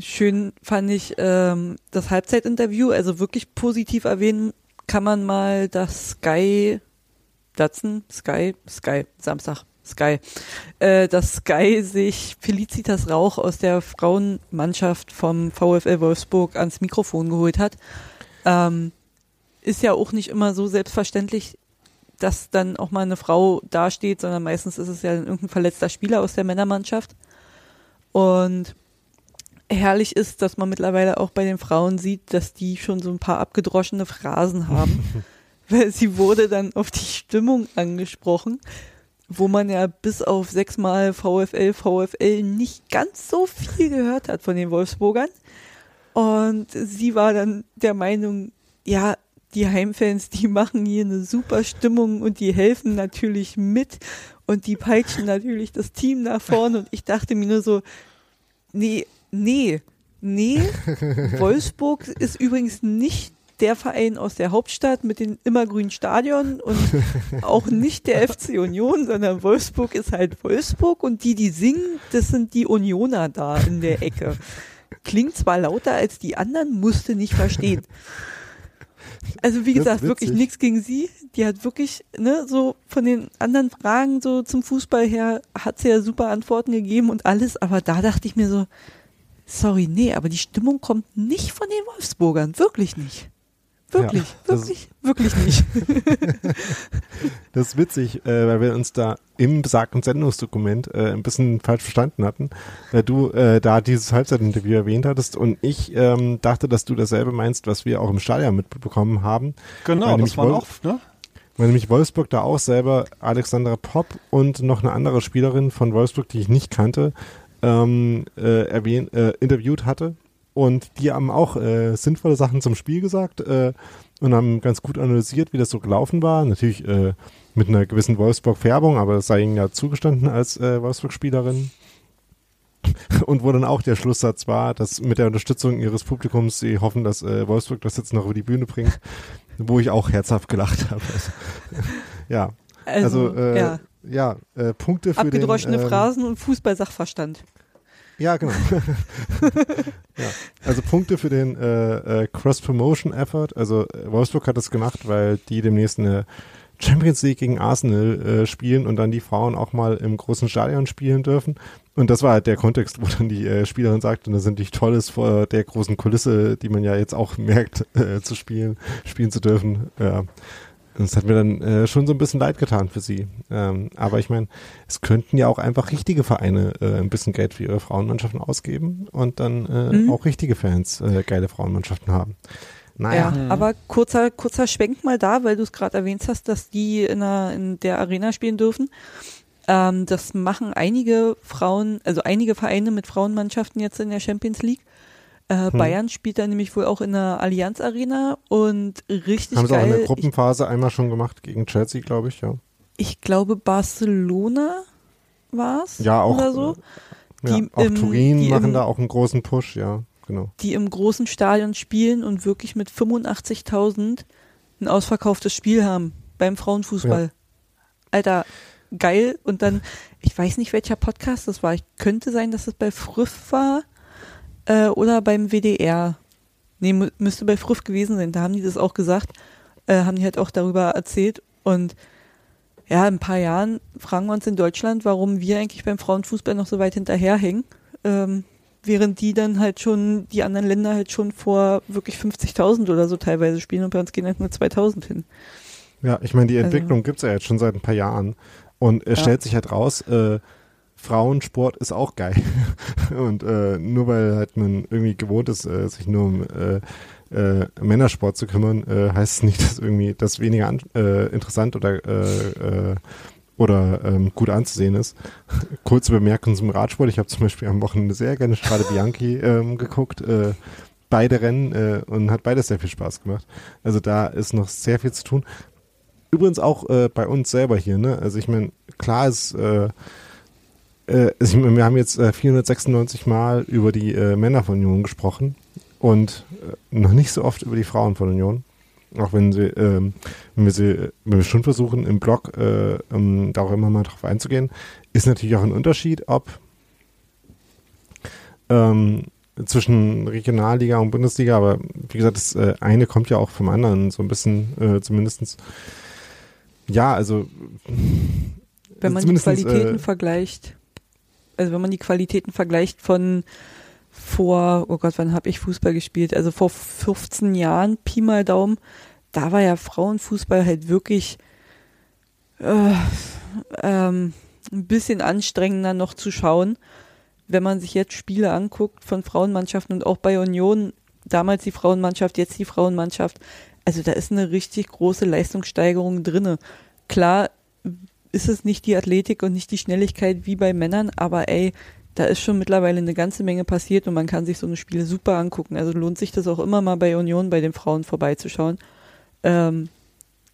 Schön fand ich ähm, das Halbzeitinterview, also wirklich positiv erwähnen kann man mal das Sky Datsen, Sky, Sky, Samstag, Sky, äh, dass Sky sich Felicitas Rauch aus der Frauenmannschaft vom VfL Wolfsburg ans Mikrofon geholt hat. Ähm, ist ja auch nicht immer so selbstverständlich, dass dann auch mal eine Frau dasteht, sondern meistens ist es ja irgendein verletzter Spieler aus der Männermannschaft. Und herrlich ist, dass man mittlerweile auch bei den Frauen sieht, dass die schon so ein paar abgedroschene Phrasen haben. <laughs> Weil sie wurde dann auf die Stimmung angesprochen, wo man ja bis auf sechsmal VfL, VfL nicht ganz so viel gehört hat von den Wolfsburgern. Und sie war dann der Meinung, ja, die Heimfans, die machen hier eine super Stimmung und die helfen natürlich mit und die peitschen natürlich das Team nach vorne und ich dachte mir nur so, nee, nee, nee, <laughs> Wolfsburg ist übrigens nicht der Verein aus der Hauptstadt mit dem immergrünen Stadion und <laughs> auch nicht der FC Union, sondern Wolfsburg ist halt Wolfsburg und die, die singen, das sind die Unioner da in der Ecke. Klingt zwar lauter als die anderen, musste nicht verstehen. Also wie gesagt, wirklich nichts gegen sie. Die hat wirklich, ne, so von den anderen Fragen so zum Fußball her hat sie ja super Antworten gegeben und alles, aber da dachte ich mir so, sorry, nee, aber die Stimmung kommt nicht von den Wolfsburgern, wirklich nicht. Wirklich, ja, wirklich, wirklich nicht. <laughs> das ist witzig, äh, weil wir uns da im besagten Sendungsdokument äh, ein bisschen falsch verstanden hatten, weil du äh, da dieses Halbzeitinterview erwähnt hattest und ich ähm, dachte, dass du dasselbe meinst, was wir auch im Stadion mitbekommen haben. Genau, das war auch, ne? Weil nämlich Wolfsburg da auch selber Alexandra Popp und noch eine andere Spielerin von Wolfsburg, die ich nicht kannte, ähm, äh, erwähnt, äh, interviewt hatte und die haben auch äh, sinnvolle Sachen zum Spiel gesagt äh, und haben ganz gut analysiert, wie das so gelaufen war. Natürlich äh, mit einer gewissen Wolfsburg-Färbung, aber das sei ihnen ja zugestanden als äh, Wolfsburg-Spielerin. Und wo dann auch der Schlusssatz war, dass mit der Unterstützung ihres Publikums sie hoffen, dass äh, Wolfsburg das jetzt noch über die Bühne bringt, wo ich auch herzhaft gelacht habe. Also, <laughs> ja, also, also äh, ja, ja äh, Punkte für Abgedroschene den, äh, Phrasen und Fußball-Sachverstand. Ja, genau. <laughs> <laughs> ja. Also Punkte für den äh, äh, Cross-Promotion-Effort. Also äh, Wolfsburg hat das gemacht, weil die demnächst eine Champions League gegen Arsenal äh, spielen und dann die Frauen auch mal im großen Stadion spielen dürfen. Und das war halt der Kontext, wo dann die äh, Spielerin sagt, und das ist natürlich tolles vor der großen Kulisse, die man ja jetzt auch <laughs> merkt, äh, zu spielen, spielen zu dürfen. Ja. Das hat mir dann äh, schon so ein bisschen leid getan für sie. Ähm, aber ich meine, es könnten ja auch einfach richtige Vereine äh, ein bisschen Geld für ihre Frauenmannschaften ausgeben und dann äh, mhm. auch richtige Fans äh, geile Frauenmannschaften haben. Naja. Ja, aber kurzer, kurzer Schwenk mal da, weil du es gerade erwähnt hast, dass die in der, in der Arena spielen dürfen. Ähm, das machen einige Frauen, also einige Vereine mit Frauenmannschaften jetzt in der Champions League. Äh, hm. Bayern spielt da nämlich wohl auch in der Allianz Arena und richtig Haben geil. sie auch in der Gruppenphase ich, einmal schon gemacht gegen Chelsea, glaube ich, ja. Ich glaube Barcelona war es. Ja, auch. Oder so. Ja, die auch im, Turin machen im, da auch einen großen Push, ja, genau. Die im großen Stadion spielen und wirklich mit 85.000 ein ausverkauftes Spiel haben beim Frauenfußball. Ja. Alter, geil. Und dann, ich weiß nicht, welcher Podcast das war. Ich könnte sein, dass es bei Früff war äh, oder beim WDR. Nee, müsste bei Früff gewesen sein. Da haben die das auch gesagt, äh, haben die halt auch darüber erzählt. Und ja, in ein paar Jahren fragen wir uns in Deutschland, warum wir eigentlich beim Frauenfußball noch so weit hinterherhängen. Ähm, während die dann halt schon, die anderen Länder halt schon vor wirklich 50.000 oder so teilweise spielen und bei uns gehen halt nur 2.000 hin. Ja, ich meine, die also Entwicklung also. gibt's ja jetzt schon seit ein paar Jahren und es ja. stellt sich halt raus, äh, Frauensport ist auch geil. <laughs> Und äh, nur weil halt man irgendwie gewohnt ist, äh, sich nur um äh, äh, Männersport zu kümmern, äh, heißt es nicht, <laughs> dass irgendwie das weniger an, äh, interessant oder äh, äh, oder ähm, gut anzusehen ist. <laughs> Kurze Bemerkung zum Radsport. Ich habe zum Beispiel am Wochenende sehr gerne Strade Bianchi ähm, geguckt. Äh, beide Rennen äh, und hat beides sehr viel Spaß gemacht. Also da ist noch sehr viel zu tun. Übrigens auch äh, bei uns selber hier. Ne? Also ich meine, klar ist äh, äh, wir haben jetzt äh, 496 Mal über die äh, Männer von Union gesprochen und äh, noch nicht so oft über die Frauen von Union. Auch wenn sie, ähm, wenn wir sie, wenn wir schon versuchen, im Blog äh, um, da auch immer mal drauf einzugehen, ist natürlich auch ein Unterschied, ob ähm, zwischen Regionalliga und Bundesliga, aber wie gesagt, das äh, eine kommt ja auch vom anderen, so ein bisschen äh, zumindestens. Ja, also wenn man die Qualitäten äh, vergleicht, also wenn man die Qualitäten vergleicht von vor, oh Gott, wann habe ich Fußball gespielt? Also vor 15 Jahren, Pi mal Daumen, da war ja Frauenfußball halt wirklich äh, ähm, ein bisschen anstrengender noch zu schauen. Wenn man sich jetzt Spiele anguckt von Frauenmannschaften und auch bei Union, damals die Frauenmannschaft, jetzt die Frauenmannschaft, also da ist eine richtig große Leistungssteigerung drinne. Klar ist es nicht die Athletik und nicht die Schnelligkeit wie bei Männern, aber ey, da ist schon mittlerweile eine ganze Menge passiert und man kann sich so eine Spiele super angucken. Also lohnt sich das auch immer mal bei Union bei den Frauen vorbeizuschauen. Ähm,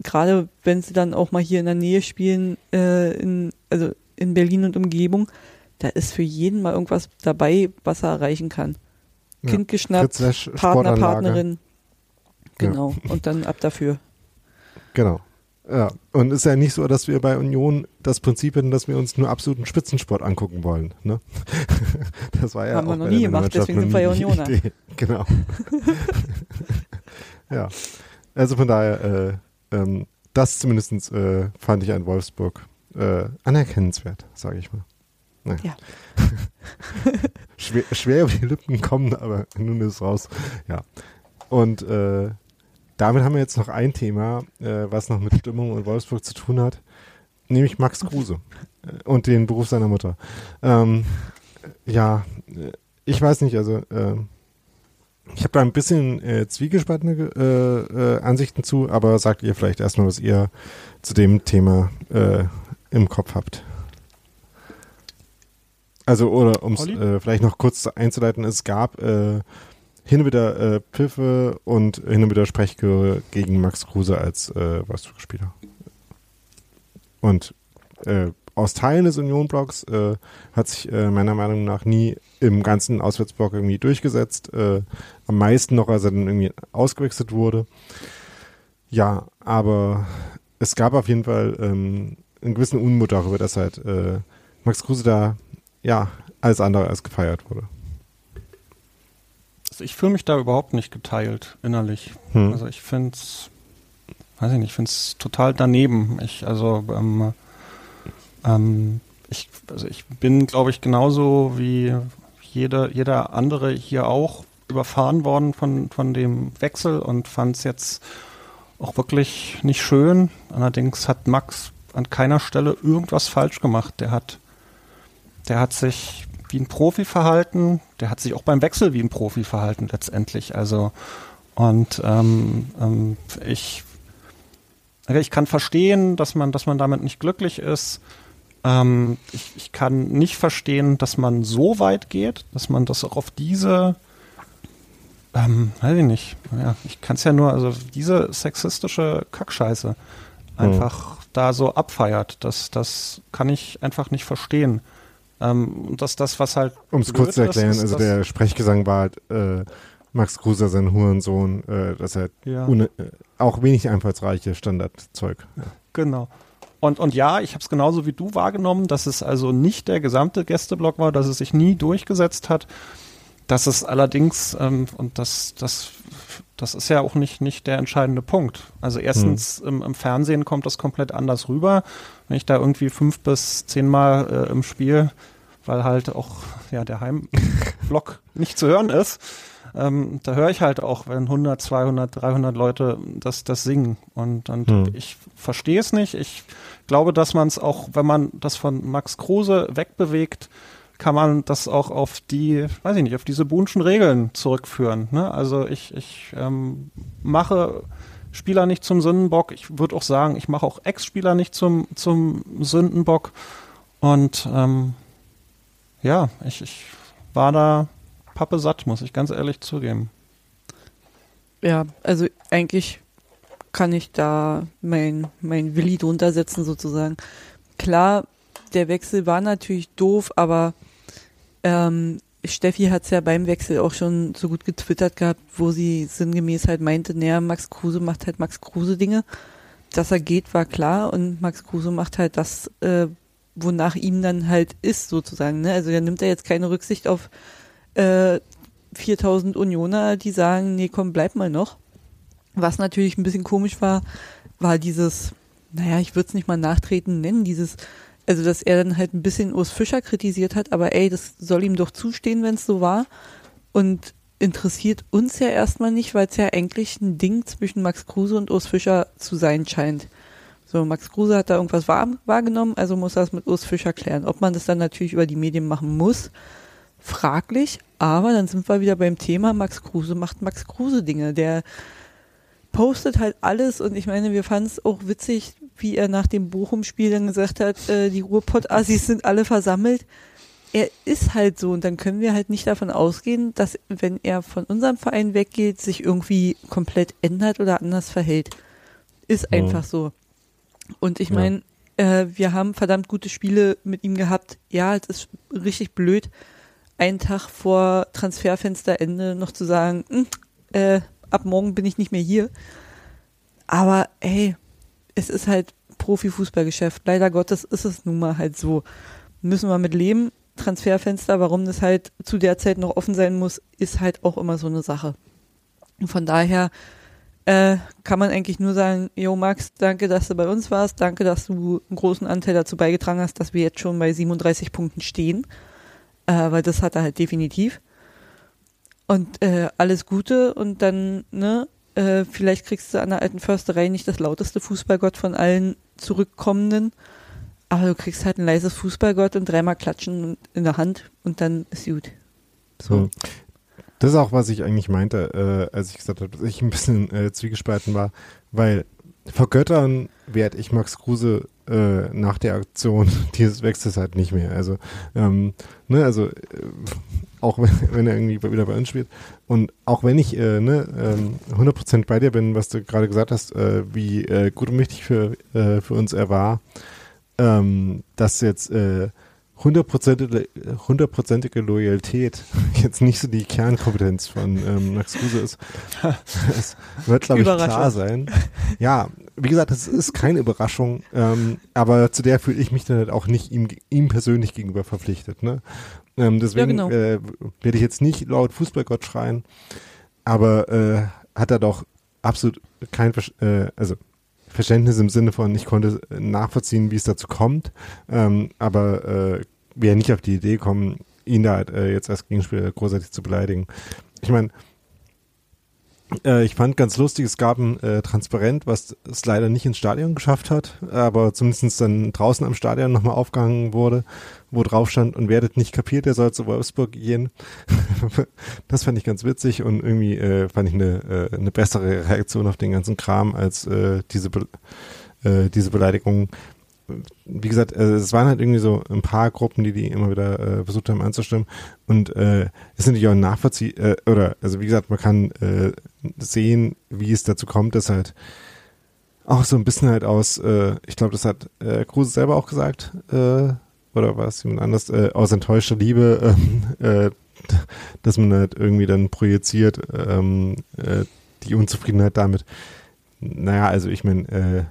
Gerade wenn sie dann auch mal hier in der Nähe spielen, äh, in, also in Berlin und Umgebung, da ist für jeden mal irgendwas dabei, was er erreichen kann. Ja, kind geschnappt, Partner, Partnerin. Genau. Ja. Und dann ab dafür. Genau. Ja, und ist ja nicht so, dass wir bei Union das Prinzip hätten, dass wir uns nur absoluten Spitzensport angucken wollen. Ne? <laughs> Das war ja Haben wir noch nie gemacht, deswegen sind wir ja Unioner. Idee. <laughs> Genau. <laughs> ja, also von daher, äh, ähm, das zumindest äh, fand ich an Wolfsburg äh, anerkennenswert, sage ich mal. Naja. Ja. schwer, schwer über die Lippen kommen, aber nun ist es raus. Ja. Und äh, damit haben wir jetzt noch ein Thema, äh, was noch mit Stimmung und Wolfsburg zu tun hat, nämlich Max Kruse und den Beruf seiner Mutter. Ähm, ja, äh, ich weiß nicht, also äh, ich habe da ein bisschen äh, zwiegespaltene äh, äh, Ansichten zu, aber sagt ihr vielleicht erstmal, was ihr zu dem Thema im Kopf habt. Also, oder um es vielleicht noch kurz einzuleiten, es gab hin und wieder äh, Pfiffe und hin und wieder Sprechchöre gegen Max Kruse als äh, Wolfsburg-Spieler. Und äh, aus Teilen des Union-Blocks äh, hat sich äh, meiner Meinung nach nie im ganzen Auswärtsblock irgendwie durchgesetzt. Äh, am meisten noch, als er dann irgendwie ausgewechselt wurde. Ja, aber es gab auf jeden Fall ähm, einen gewissen Unmut darüber, dass halt äh, Max Kruse da ja alles andere als gefeiert wurde. Ich fühle mich da überhaupt nicht geteilt innerlich. Hm. Also ich finde es, weiß ich nicht, ich finde es total daneben. Ich, also, ähm, ähm, ich, also ich bin, glaube ich, genauso wie jeder, jeder andere hier auch überfahren worden von, von dem Wechsel und fand es jetzt auch wirklich nicht schön. Allerdings hat Max an keiner Stelle irgendwas falsch gemacht. Der hat, der hat sich wie ein Profi verhalten. Der hat sich auch beim Wechsel wie ein Profi verhalten letztendlich. Also und ähm, ähm, ich ich kann verstehen, dass man dass man damit nicht glücklich ist. Ähm, ich, ich kann nicht verstehen, dass man so weit geht, dass man das auch auf diese ähm, weiß ich nicht. Ja, ich kann es ja nur, also diese sexistische Kackscheiße einfach mhm. da so abfeiert. Das, das kann ich einfach nicht verstehen. Ähm, und dass das, was halt. Um es kurz zu erklären, ist, also der Sprechgesang war halt äh, Max Gruser, sein Hurensohn, äh, dass er ja. äh, auch wenig einfallsreiche Standardzeug. Genau. Und, und ja, ich habe es genauso wie du wahrgenommen, dass es also nicht der gesamte Gästeblock war, dass es sich nie durchgesetzt hat. Dass es allerdings, ähm, und das, das, das ist ja auch nicht, nicht der entscheidende Punkt. Also erstens hm. im, im, Fernsehen kommt das komplett anders rüber. Wenn ich da irgendwie fünf bis zehnmal äh, im Spiel weil halt auch ja der Heimblock <laughs> nicht zu hören ist. Ähm, da höre ich halt auch, wenn 100, 200, 300 Leute das, das singen. Und, und hm. ich verstehe es nicht. Ich glaube, dass man es auch, wenn man das von Max Kruse wegbewegt, kann man das auch auf die, weiß ich nicht, auf diese Boonschen Regeln zurückführen. Ne? Also ich, ich ähm, mache Spieler nicht zum Sündenbock. Ich würde auch sagen, ich mache auch Ex-Spieler nicht zum, zum Sündenbock. Und ähm, ja, ich, ich war da Pappe satt, muss ich ganz ehrlich zugeben. Ja, also eigentlich kann ich da mein, mein Willi drunter setzen sozusagen. Klar, der Wechsel war natürlich doof, aber ähm, Steffi hat es ja beim Wechsel auch schon so gut getwittert gehabt, wo sie sinngemäß halt meinte, naja, Max Kruse macht halt Max Kruse Dinge. Dass er geht, war klar und Max Kruse macht halt das, äh, wonach ihm dann halt ist sozusagen. Ne? Also er nimmt er jetzt keine Rücksicht auf äh, 4000 Unioner, die sagen, nee, komm, bleib mal noch. Was natürlich ein bisschen komisch war, war dieses, naja, ich würde es nicht mal nachtreten nennen, dieses, also dass er dann halt ein bisschen Urs Fischer kritisiert hat, aber ey, das soll ihm doch zustehen, wenn es so war. Und interessiert uns ja erstmal nicht, weil es ja eigentlich ein Ding zwischen Max Kruse und Urs Fischer zu sein scheint. So, Max Kruse hat da irgendwas wahr, wahrgenommen, also muss er es mit Urs Fischer klären. Ob man das dann natürlich über die Medien machen muss, fraglich, aber dann sind wir wieder beim Thema, Max Kruse macht Max Kruse Dinge. Der postet halt alles und ich meine, wir fanden es auch witzig, wie er nach dem Bochum-Spiel dann gesagt hat, äh, die Ruhrpott-Assis sind alle versammelt. Er ist halt so und dann können wir halt nicht davon ausgehen, dass wenn er von unserem Verein weggeht, sich irgendwie komplett ändert oder anders verhält. Ist mhm. einfach so. Und ich meine, ja. äh, wir haben verdammt gute Spiele mit ihm gehabt. Ja, es ist richtig blöd, einen Tag vor Transferfensterende noch zu sagen, hm, äh, ab morgen bin ich nicht mehr hier. Aber ey, es ist halt Profifußballgeschäft. Leider Gottes ist es nun mal halt so. Müssen wir mit leben. Transferfenster, warum das halt zu der Zeit noch offen sein muss, ist halt auch immer so eine Sache. Und von daher äh, kann man eigentlich nur sagen, Jo Max, danke, dass du bei uns warst, danke, dass du einen großen Anteil dazu beigetragen hast, dass wir jetzt schon bei 37 Punkten stehen äh, weil das hat er halt definitiv. Und äh, alles Gute und dann, ne, äh, vielleicht kriegst du an der alten Försterei nicht das lauteste Fußballgott von allen Zurückkommenden, aber du kriegst halt ein leises Fußballgott und dreimal klatschen in der Hand und dann ist gut. So. Das ist auch, was ich eigentlich meinte, äh, als ich gesagt habe, dass ich ein bisschen äh, zwiegespalten war, weil vor Göttern werde ich Max Kruse äh, nach der Aktion <laughs> dieses Wechsels halt nicht mehr. Also, ähm, ne, also äh, auch <laughs> wenn, wenn, er irgendwie wieder bei uns spielt. Und auch wenn ich äh, ne, ähm, 100% bei dir bin, was du gerade gesagt hast, äh, wie äh, gut und wichtig für, äh, für uns er war, ähm, dass jetzt äh, hundertprozentige, hundertprozentige Loyalität <laughs> jetzt nicht so die Kernkompetenz von ähm, Max Kruse ist. <laughs> Es wird, glaube ich, klar sein. Ja, wie gesagt, das ist keine Überraschung, ähm, aber zu der fühle ich mich dann halt auch nicht ihm, ihm persönlich gegenüber verpflichtet. Ne? Ähm, deswegen ja, genau. äh, werde ich jetzt nicht laut Fußballgott schreien, aber äh, hat er doch absolut kein, äh, also Verständnis im Sinne von, ich konnte nachvollziehen, wie es dazu kommt, ähm, aber äh, wäre nicht auf die Idee kommen, ihn da äh, jetzt als Gegenspieler großartig zu beleidigen. Ich meine, äh, ich fand ganz lustig, es gab ein äh, Transparent, was es leider nicht ins Stadion geschafft hat, aber zumindest dann draußen am Stadion nochmal aufgehangen wurde, wo drauf stand, und werdet nicht kapiert, der soll zu Wolfsburg gehen. <laughs> das fand ich ganz witzig und irgendwie äh, fand ich eine, äh, eine bessere Reaktion auf den ganzen Kram als äh, diese, Be äh, diese Beleidigung wie gesagt, äh, es waren halt irgendwie so ein paar Gruppen, die die immer wieder äh, versucht haben anzustimmen. Und äh, ist natürlich auch nachvollziehen, äh, oder, also wie gesagt, man kann äh, sehen, wie es dazu kommt, dass halt auch so ein bisschen halt aus, äh, ich glaube, das hat äh, Kruse selber auch gesagt, äh, oder war es jemand anders, äh, aus enttäuschter Liebe, <laughs> äh, äh, dass man halt irgendwie dann projiziert, ähm, äh, die Unzufriedenheit damit. Naja, also ich meine, äh,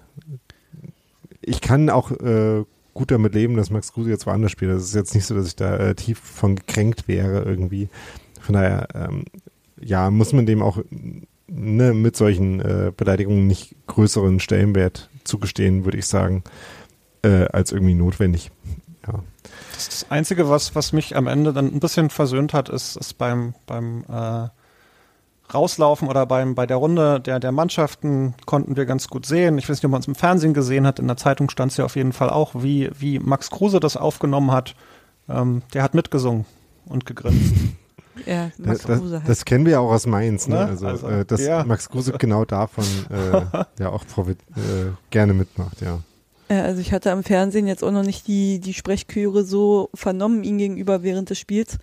ich kann auch äh, gut damit leben, dass Max Kruse jetzt woanders spielt. Das ist jetzt nicht so, dass ich da äh, tief von gekränkt wäre irgendwie. Von daher, ähm, ja, muss man dem auch ne, mit solchen äh, Beleidigungen nicht größeren Stellenwert zugestehen, würde ich sagen, äh, als irgendwie notwendig. ja. Das, das Einzige, was, was mich am Ende dann ein bisschen versöhnt hat, ist, ist beim, beim äh, Rauslaufen oder beim, bei der Runde der, der Mannschaften konnten wir ganz gut sehen. Ich weiß nicht, ob man es im Fernsehen gesehen hat. In der Zeitung stand es ja auf jeden Fall auch, wie, wie Max Kruse das aufgenommen hat. Ähm, der hat mitgesungen und gegrinst. <laughs> Ja, Max das, Kruse halt. Das kennen wir ja auch aus Mainz, ne? ne? Also, also äh, dass ja. Max Kruse <laughs> genau davon äh, ja auch äh, gerne mitmacht, ja. Ja, also ich hatte am Fernsehen jetzt auch noch nicht die, die Sprechchöre so vernommen ihm gegenüber während des Spiels.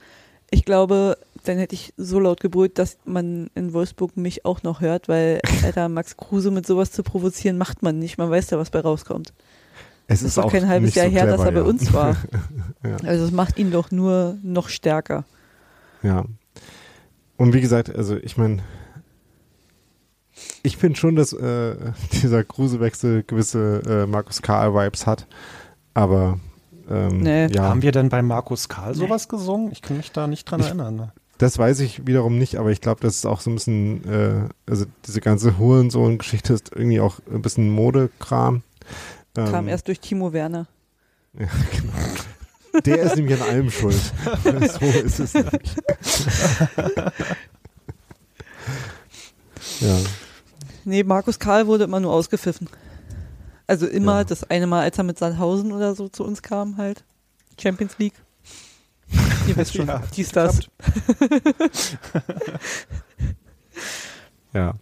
Ich glaube, dann hätte ich so laut gebrüllt, dass man in Wolfsburg mich auch noch hört, weil <laughs> Alter, Max Kruse mit sowas zu provozieren macht man nicht. Man weiß ja, was bei rauskommt. Es ist, ist auch kein halbes Jahr so her, clever, dass er ja. bei uns war. <laughs> ja. Also es macht ihn doch nur noch stärker. Ja. Und wie gesagt, also ich meine, ich finde schon, dass äh, <laughs> dieser Kruse-Wechsel gewisse äh, Markus Karl-Vibes hat, aber ähm, nee. ja. Haben wir denn bei Markus Karl sowas nee. gesungen? Ich kann mich da nicht dran ich, erinnern. Ne? Das weiß ich wiederum nicht, aber ich glaube, das ist auch so ein bisschen, äh, also diese ganze Hurensohn-Geschichte ist irgendwie auch ein bisschen Modekram. Ähm, Kam erst durch Timo Werner. Ja, genau. Der ist nämlich an allem schuld. <laughs> so ist es nämlich. ja. Nee, Markus Karl wurde immer nur ausgepfiffen. Also immer ja. das eine Mal, als er mit Sandhausen oder so zu uns kam, halt. Champions League. Ihr wisst schon, ja, dies, das. <laughs> ja.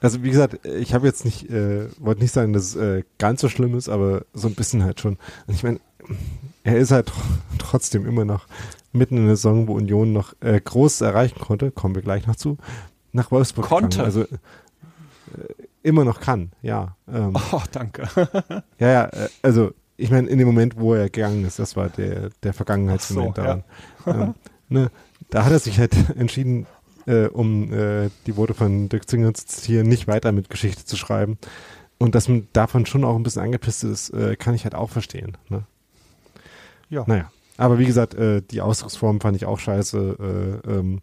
Also wie gesagt, ich habe jetzt nicht, äh, wollte nicht sagen, dass es äh, ganz so schlimm ist, aber so ein bisschen halt schon. Und ich meine, er ist halt trotzdem immer noch mitten in der Saison, wo Union noch äh, groß erreichen konnte, kommen wir gleich noch zu, nach Wolfsburg. Konnte. Gegangen. Also äh, immer noch kann, ja. Ähm, oh, danke. ja, ja, äh, also ich meine, in dem Moment, wo er gegangen ist, das war der, der Vergangenheitsmoment so, daran. Ja. ähm, ne, da hat er sich halt <laughs> entschieden, äh, um äh, die Worte von Dirk Zinger zu zitieren, nicht weiter mit Geschichte zu schreiben. Und dass man davon schon auch ein bisschen angepisst ist, äh, kann ich halt auch verstehen. Ne? Ja. Naja. Aber wie gesagt, äh, die Ausdrucksform fand ich auch scheiße. Äh, ähm,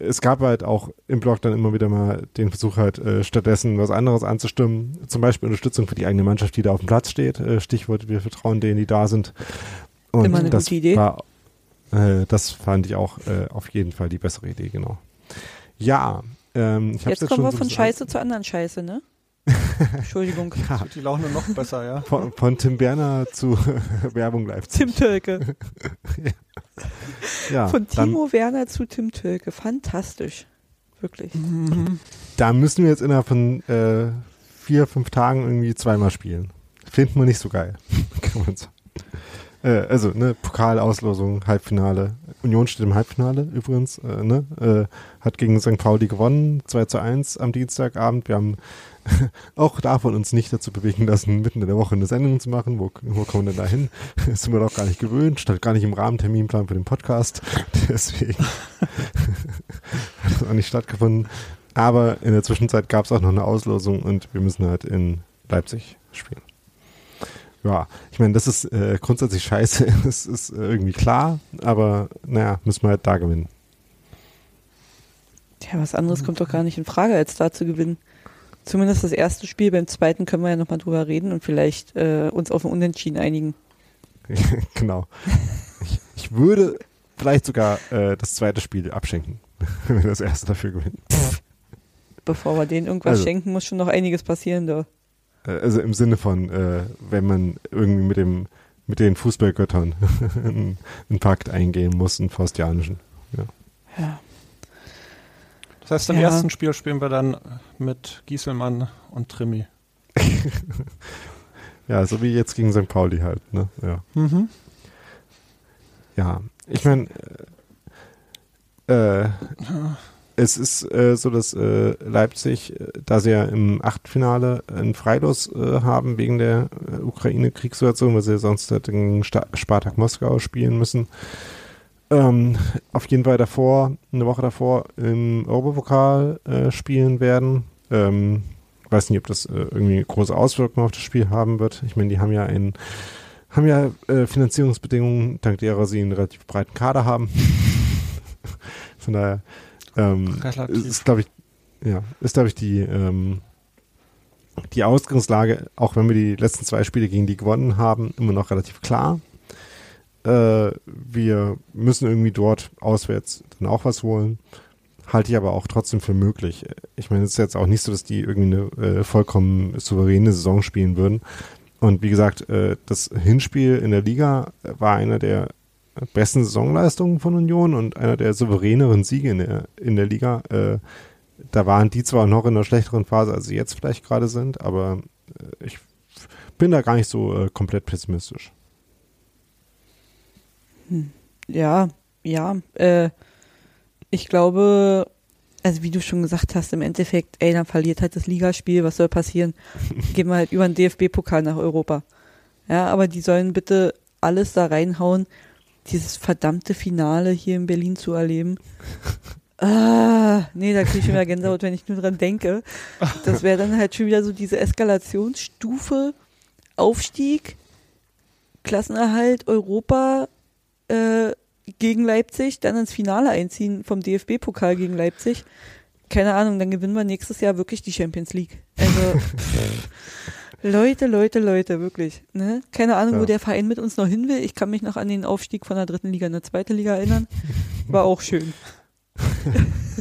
es gab halt auch im Blog dann immer wieder mal den Versuch halt äh, stattdessen was anderes anzustimmen. Zum Beispiel Unterstützung für die eigene Mannschaft, die da auf dem Platz steht. Äh, Stichwort, wir vertrauen denen, die da sind. Und immer eine das gute Idee. War, äh, das fand ich auch äh, auf jeden Fall die bessere Idee, genau. Ja, ähm, ich Jetzt, jetzt kommen wir so von Scheiße zu anderen Scheiße, ne? <laughs> Entschuldigung. ja. Die Laune noch besser, ja. Von, von Tim Berner zu <laughs> Werbung Leipzig. Tim Tölke. <laughs> ja. ja. Von Timo dann, Werner zu Tim Tölke. Fantastisch. Wirklich. Mhm. Da müssen wir jetzt innerhalb von äh, vier, fünf Tagen irgendwie zweimal spielen. Finden wir nicht so geil. Kann man sagen. Äh, also, ne, Pokalauslosung, Halbfinale. Union steht im Halbfinale übrigens, äh, ne, äh, hat gegen St. Pauli gewonnen, 2 zu 1 am Dienstagabend. Wir haben <laughs> auch davon uns nicht dazu bewegen lassen, mitten in der Woche eine Sendung zu machen. Wo, wo kommen wir denn da hin? <laughs> Das sind wir doch gar nicht gewöhnt, stand gar nicht im Rahmenterminplan für den Podcast. <laughs> Deswegen hat das auch nicht stattgefunden. Aber in der Zwischenzeit gab es auch noch eine Auslosung und wir müssen halt in Leipzig spielen. Ja, ich meine, das ist äh, grundsätzlich scheiße, das ist äh, irgendwie klar, aber naja, müssen wir halt da gewinnen. Ja, was anderes kommt doch gar nicht in Frage, als da zu gewinnen. Zumindest das erste Spiel, beim zweiten können wir ja nochmal drüber reden und vielleicht äh, uns auf ein Unentschieden einigen. <laughs> genau. Ich, ich, würde vielleicht sogar äh, das zweite Spiel abschenken, <laughs> wenn wir das erste dafür gewinnen. Bevor wir denen irgendwas also, schenken, muss schon noch einiges passieren, da. Äh, also im Sinne von, äh, wenn man irgendwie mit dem mit den Fußballgöttern <laughs> einen, einen Pakt eingehen muss, einen faustianischen. Ja. ja. Das heißt, im ja. ersten Spiel spielen wir dann mit Gieselmann und Trimi. <laughs> ja, so wie jetzt gegen St. Pauli halt, ne? Ja. Mhm. Ja, ich meine, äh, äh, es ist äh, so, dass äh, Leipzig, äh, da sie ja im Achtelfinale ein Freilos äh, haben wegen der äh, Ukraine-Kriegssituation, weil sie sonst halt gegen Sta Spartak Moskau spielen müssen, ähm, auf jeden Fall davor, eine Woche davor im Europapokal äh, spielen werden. Ähm, weiß nicht, ob das irgendwie große Auswirkungen auf das Spiel haben wird. Ich meine, die haben ja einen haben ja Finanzierungsbedingungen, dank derer sie einen relativ breiten Kader haben. <laughs> Von daher ähm, ist, glaube ich, ja, ist, glaube ich, die, ähm, die Ausgangslage, auch wenn wir die letzten zwei Spiele gegen die gewonnen haben, immer noch relativ klar. Äh, wir müssen irgendwie dort auswärts dann auch was holen. Halte ich aber auch trotzdem für möglich. Ich meine, es ist jetzt auch nicht so, dass die irgendwie eine äh, vollkommen souveräne Saison spielen würden. Und wie gesagt, äh, das Hinspiel in der Liga war einer der besten Saisonleistungen von Union und einer der souveräneren Siege in der, in der Liga. Äh, da waren die zwar noch in einer schlechteren Phase, als sie jetzt vielleicht gerade sind, aber äh, ich bin da gar nicht so äh, komplett pessimistisch. Hm. Ja, ja. Äh, ich glaube, also wie du schon gesagt hast, im Endeffekt, ey, dann verliert halt das Ligaspiel, was soll passieren? <laughs> Gehen wir halt über den DFB-Pokal nach Europa. Ja, aber die sollen bitte alles da reinhauen, dieses verdammte Finale hier in Berlin zu erleben. <laughs> Ah, nee, da kriege ich immer Gänsehaut, wenn ich nur dran denke. Das wäre dann halt schon wieder so diese Eskalationsstufe, Aufstieg, Klassenerhalt, Europa äh, gegen Leipzig, dann ins Finale einziehen vom DFB-Pokal gegen Leipzig. Keine Ahnung, dann gewinnen wir nächstes Jahr wirklich die Champions League. Also <laughs> Leute, Leute, Leute, wirklich. Ne? Keine Ahnung, ja. wo der Verein mit uns noch hin will. Ich kann mich noch an den Aufstieg von der dritten Liga in der zweiten Liga erinnern. War auch schön. <laughs>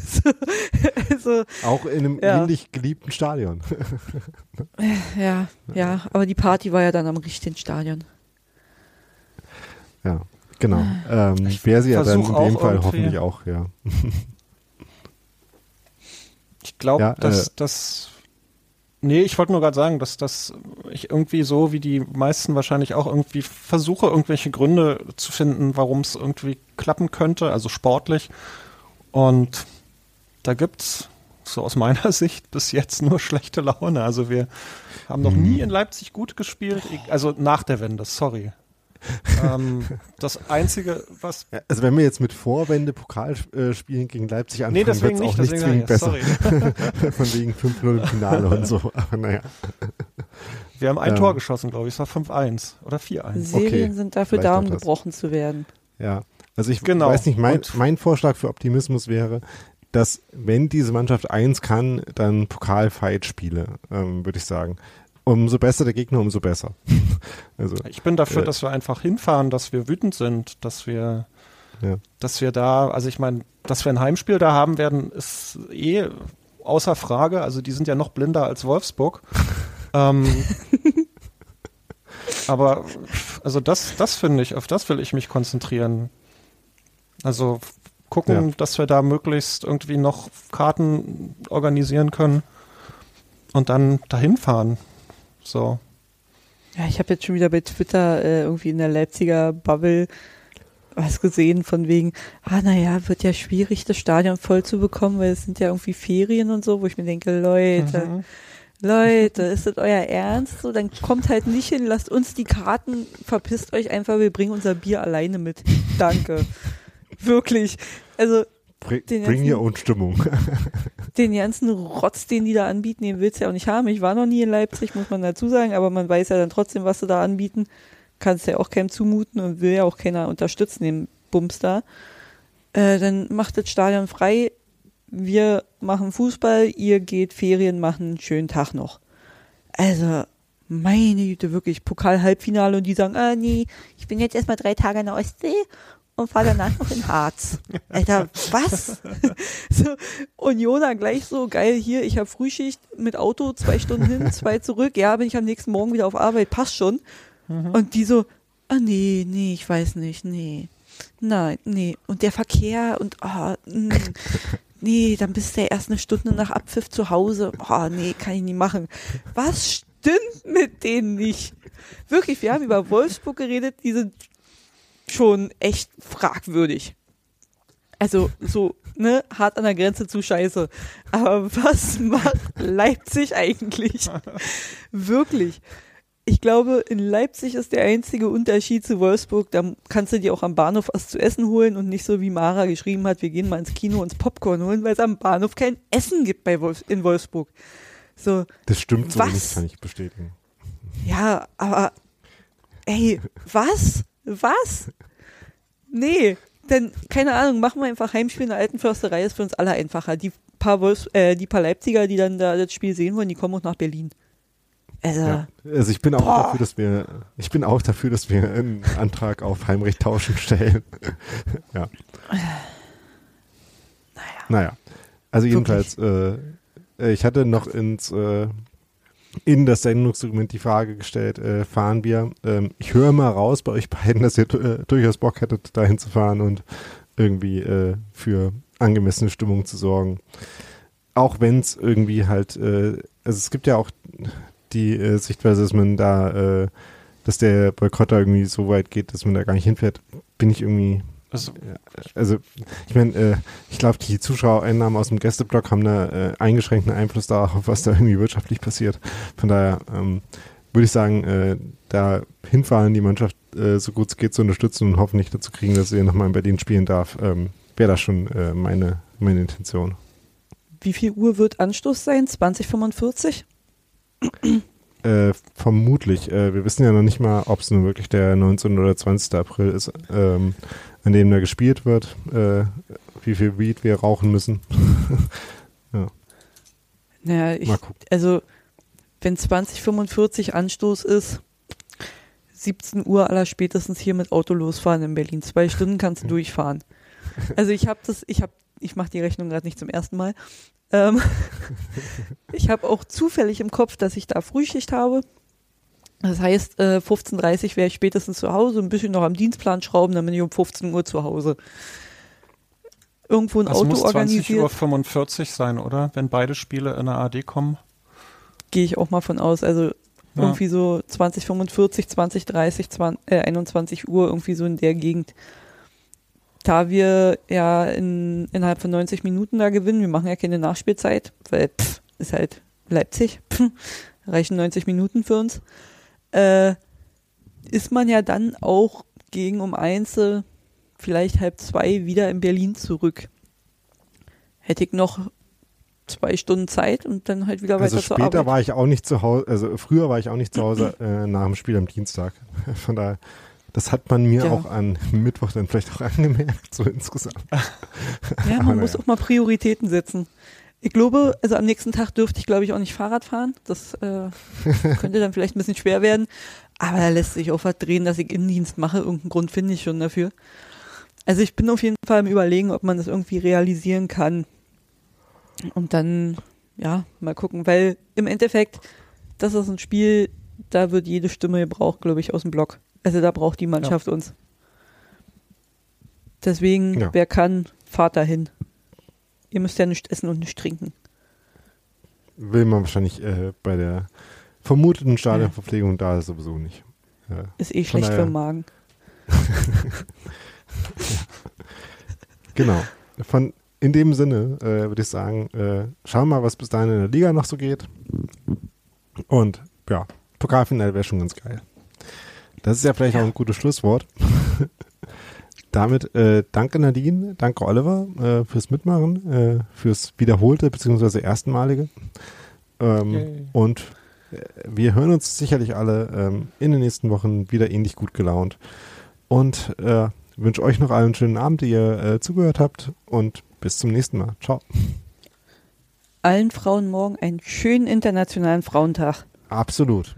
so, also, auch in einem ja. ähnlich geliebten Stadion. <laughs> ja, ja, aber die Party war ja dann am richtigen Stadion. Ja, genau. Ähm, Wäre sie ja dann in dem Fall hoffentlich auch, ja. <laughs> Ich glaube, ja, dass äh, das Nee, ich wollte nur gerade sagen, dass das ich irgendwie so wie die meisten wahrscheinlich auch irgendwie versuche, irgendwelche Gründe zu finden, warum es irgendwie klappen könnte, also sportlich. Und da gibt's so aus meiner <laughs> Sicht bis jetzt nur schlechte Laune. Also wir haben noch nie mhm. in Leipzig gut gespielt, also nach der Wende, sorry ähm, das Einzige, was. Also, wenn wir jetzt mit Vorwände Pokalspielen äh, gegen Leipzig anfangen, nee, deswegen auch nicht, nicht zwingend besser. <laughs> Von wegen 5-0 im Finale und so. <laughs> Aber naja. Wir haben ein ähm, Tor geschossen, glaube ich. Es war 5-1 oder 4-1. Serien okay, sind dafür da, um gebrochen zu werden. Ja. Also, ich genau. weiß nicht, mein, mein Vorschlag für Optimismus wäre, dass wenn diese Mannschaft eins kann, dann Pokalfight-Spiele, ähm, würde ich sagen umso besser der Gegner, umso besser. <laughs> also, ich bin dafür, äh, dass wir einfach hinfahren, dass wir wütend sind, dass wir, ja. dass wir da, also ich meine, dass wir ein Heimspiel da haben werden, ist eh außer Frage. Also die sind ja noch blinder als Wolfsburg. <laughs> ähm, aber also das, das finde ich, auf das will ich mich konzentrieren. Also gucken, ja. dass wir da möglichst irgendwie noch Karten organisieren können und dann dahin fahren. So. Ja, ich habe jetzt schon wieder bei Twitter äh, irgendwie in der Leipziger Bubble was gesehen von wegen, ah naja, wird ja schwierig, das Stadion voll zu bekommen, weil es sind ja irgendwie Ferien und so, wo ich mir denke, Leute, mhm. Leute, ist das euer Ernst? So, dann kommt halt nicht hin, lasst uns die Karten, verpisst euch einfach, wir bringen unser Bier alleine mit. Danke. <laughs> Wirklich. Also Bring, bring your own Stimmung. <laughs> den ganzen Rotz, den die da anbieten, den willst du ja auch nicht haben. Ich war noch nie in Leipzig, muss man dazu sagen, aber man weiß ja dann trotzdem, was sie da anbieten. Kannst ja auch keinem zumuten und will ja auch keiner unterstützen, den Bums da. Äh, dann macht das Stadion frei. Wir machen Fußball, ihr geht Ferien machen, schönen Tag noch. Also, meine Güte, wirklich, Pokal-Halbfinale und die sagen, ah nee, ich bin jetzt erstmal drei Tage in der Ostsee und fahre danach noch in Harz. Alter, was? <laughs> so, Unioner gleich so, geil, hier, ich habe Frühschicht mit Auto, zwei Stunden hin, zwei zurück, ja, bin ich am nächsten Morgen wieder auf Arbeit, passt schon. Mhm. Und die so, ah nee, nee, ich weiß nicht, nee. Nein, nee. Und der Verkehr und, ah, oh, nee, dann bist du ja erst eine Stunde nach Abpfiff zu Hause. Ah, oh, nee, kann ich nicht machen. Was stimmt mit denen nicht? Wirklich, wir haben über Wolfsburg geredet, die sind schon echt fragwürdig. Also so, ne, hart an der Grenze zu scheiße. Aber was macht Leipzig eigentlich? Wirklich. Ich glaube, in Leipzig ist der einzige Unterschied zu Wolfsburg, da kannst du dir auch am Bahnhof was zu essen holen und nicht so wie Mara geschrieben hat, wir gehen mal ins Kino uns Popcorn holen, weil es am Bahnhof kein Essen gibt bei Wolf in Wolfsburg. So, das stimmt so was? nicht, kann ich bestätigen. Ja, aber ey, was? Was? Nee, denn, keine Ahnung, machen wir einfach Heimspiel in der alten Försterei, ist für uns alle einfacher. Die paar, Wolfs, äh, die paar Leipziger, die dann da das Spiel sehen wollen, die kommen auch nach Berlin. Also, Ja. Also ich bin auch Boah. dafür, dass wir, ich bin auch dafür, dass wir einen Antrag auf Heimrecht tauschen stellen. <laughs> ja. naja. Naja. Also jedenfalls, äh, äh, ich hatte noch ins äh, in das Sendungsdokument die Frage gestellt, äh, fahren wir? Ähm, ich höre mal raus bei euch beiden, dass ihr äh, durchaus Bock hättet, dahin zu fahren und irgendwie äh, für angemessene Stimmung zu sorgen. Auch wenn es irgendwie halt, äh, also es gibt ja auch die äh, Sichtweise, dass man da, äh, dass der Boykott da irgendwie so weit geht, dass man da gar nicht hinfährt, bin ich irgendwie Also, also ich meine, äh, ich glaube, die Zuschauereinnahmen aus dem Gästeblock haben da äh, eingeschränkten Einfluss darauf, was da irgendwie wirtschaftlich passiert. Von daher ähm, würde ich sagen, äh, da hinfahren, die Mannschaft äh, so gut es geht zu unterstützen und hoffentlich dazu kriegen, dass sie nochmal in Berlin spielen darf, ähm, wäre das schon äh, meine, meine Intention. Wie viel Uhr wird Anstoß sein? 2045? Äh, vermutlich. Äh, wir wissen ja noch nicht mal, ob es nun wirklich der 19. oder 20. April ist, ähm, an dem da gespielt wird, äh, wie viel Weed wir rauchen müssen. <laughs> Naja, ich, also wenn 2045 Anstoß ist, 17 Uhr aller spätestens hier mit Auto losfahren in Berlin. Zwei Stunden kannst du durchfahren. Also ich habe das, ich habe, ich mache die Rechnung gerade nicht zum ersten Mal. Ähm, <laughs> ich habe auch zufällig im Kopf, dass ich da Frühschicht habe. Das heißt, äh, 15.30 wäre ich spätestens zu Hause, ein bisschen noch am Dienstplan schrauben, dann bin ich um 15 Uhr zu Hause. Irgendwo ein das Auto muss 20 organisiert. Uhr 45 sein, oder? Wenn beide Spiele in der AD kommen. gehe ich auch mal von aus. Also Ja. irgendwie so 2045, 2030, 20, äh, 21 Uhr, irgendwie so in der Gegend. Da wir ja in, innerhalb von 90 Minuten da gewinnen, wir machen ja keine Nachspielzeit, weil pff, ist halt Leipzig, pff, <laughs> reichen 90 Minuten für uns, äh, ist man ja dann auch gegen um eins, vielleicht halb zwei wieder in Berlin zurück. Hätte ich noch zwei Stunden Zeit und dann halt wieder weiter Also zur später Arbeit. war ich auch nicht zu Hause, also früher war ich auch nicht zu Hause äh, nach dem Spiel am Dienstag. <laughs> Von daher, das hat man mir Ja. auch an Mittwoch dann vielleicht auch angemerkt, so insgesamt. Ja, man muss auch mal Prioritäten setzen. Ich glaube, also am nächsten Tag dürfte ich, glaube ich, auch nicht Fahrrad fahren. Das äh, <laughs> könnte dann vielleicht ein bisschen schwer werden. Aber da lässt sich auch was drehen, dass ich Innendienst mache. Irgendeinen Grund finde ich schon dafür. Also ich bin auf jeden Fall am überlegen, ob man das irgendwie realisieren kann. Und dann, ja, mal gucken. Weil im Endeffekt, das ist ein Spiel, da wird jede Stimme gebraucht, glaube ich, aus dem Block. Also da braucht die Mannschaft uns. Deswegen, Ja. wer kann, fahrt dahin. Ihr müsst ja nicht essen und nicht trinken. Will man wahrscheinlich äh, bei der vermuteten Stadionverpflegung da sowieso nicht. Ja. Ist eh Von schlecht für den Magen. <laughs> Genau. Von, in dem Sinne äh, würde ich sagen, äh, schauen wir mal, was bis dahin in der Liga noch so geht. Und ja, Pokalfinale wäre schon ganz geil. Das ist ja vielleicht auch ein gutes Schlusswort. <laughs> Damit äh, danke Nadine, danke Oliver äh, fürs Mitmachen, äh, fürs wiederholte bzw. erstenmalige. Ähm, Yay. und äh, wir hören uns sicherlich alle ähm, in den nächsten Wochen wieder ähnlich gut gelaunt. Und äh, wünsche euch noch allen einen schönen Abend, die ihr äh, zugehört habt. Und bis zum nächsten Mal. Ciao. Allen Frauen morgen einen schönen internationalen Frauentag. Absolut.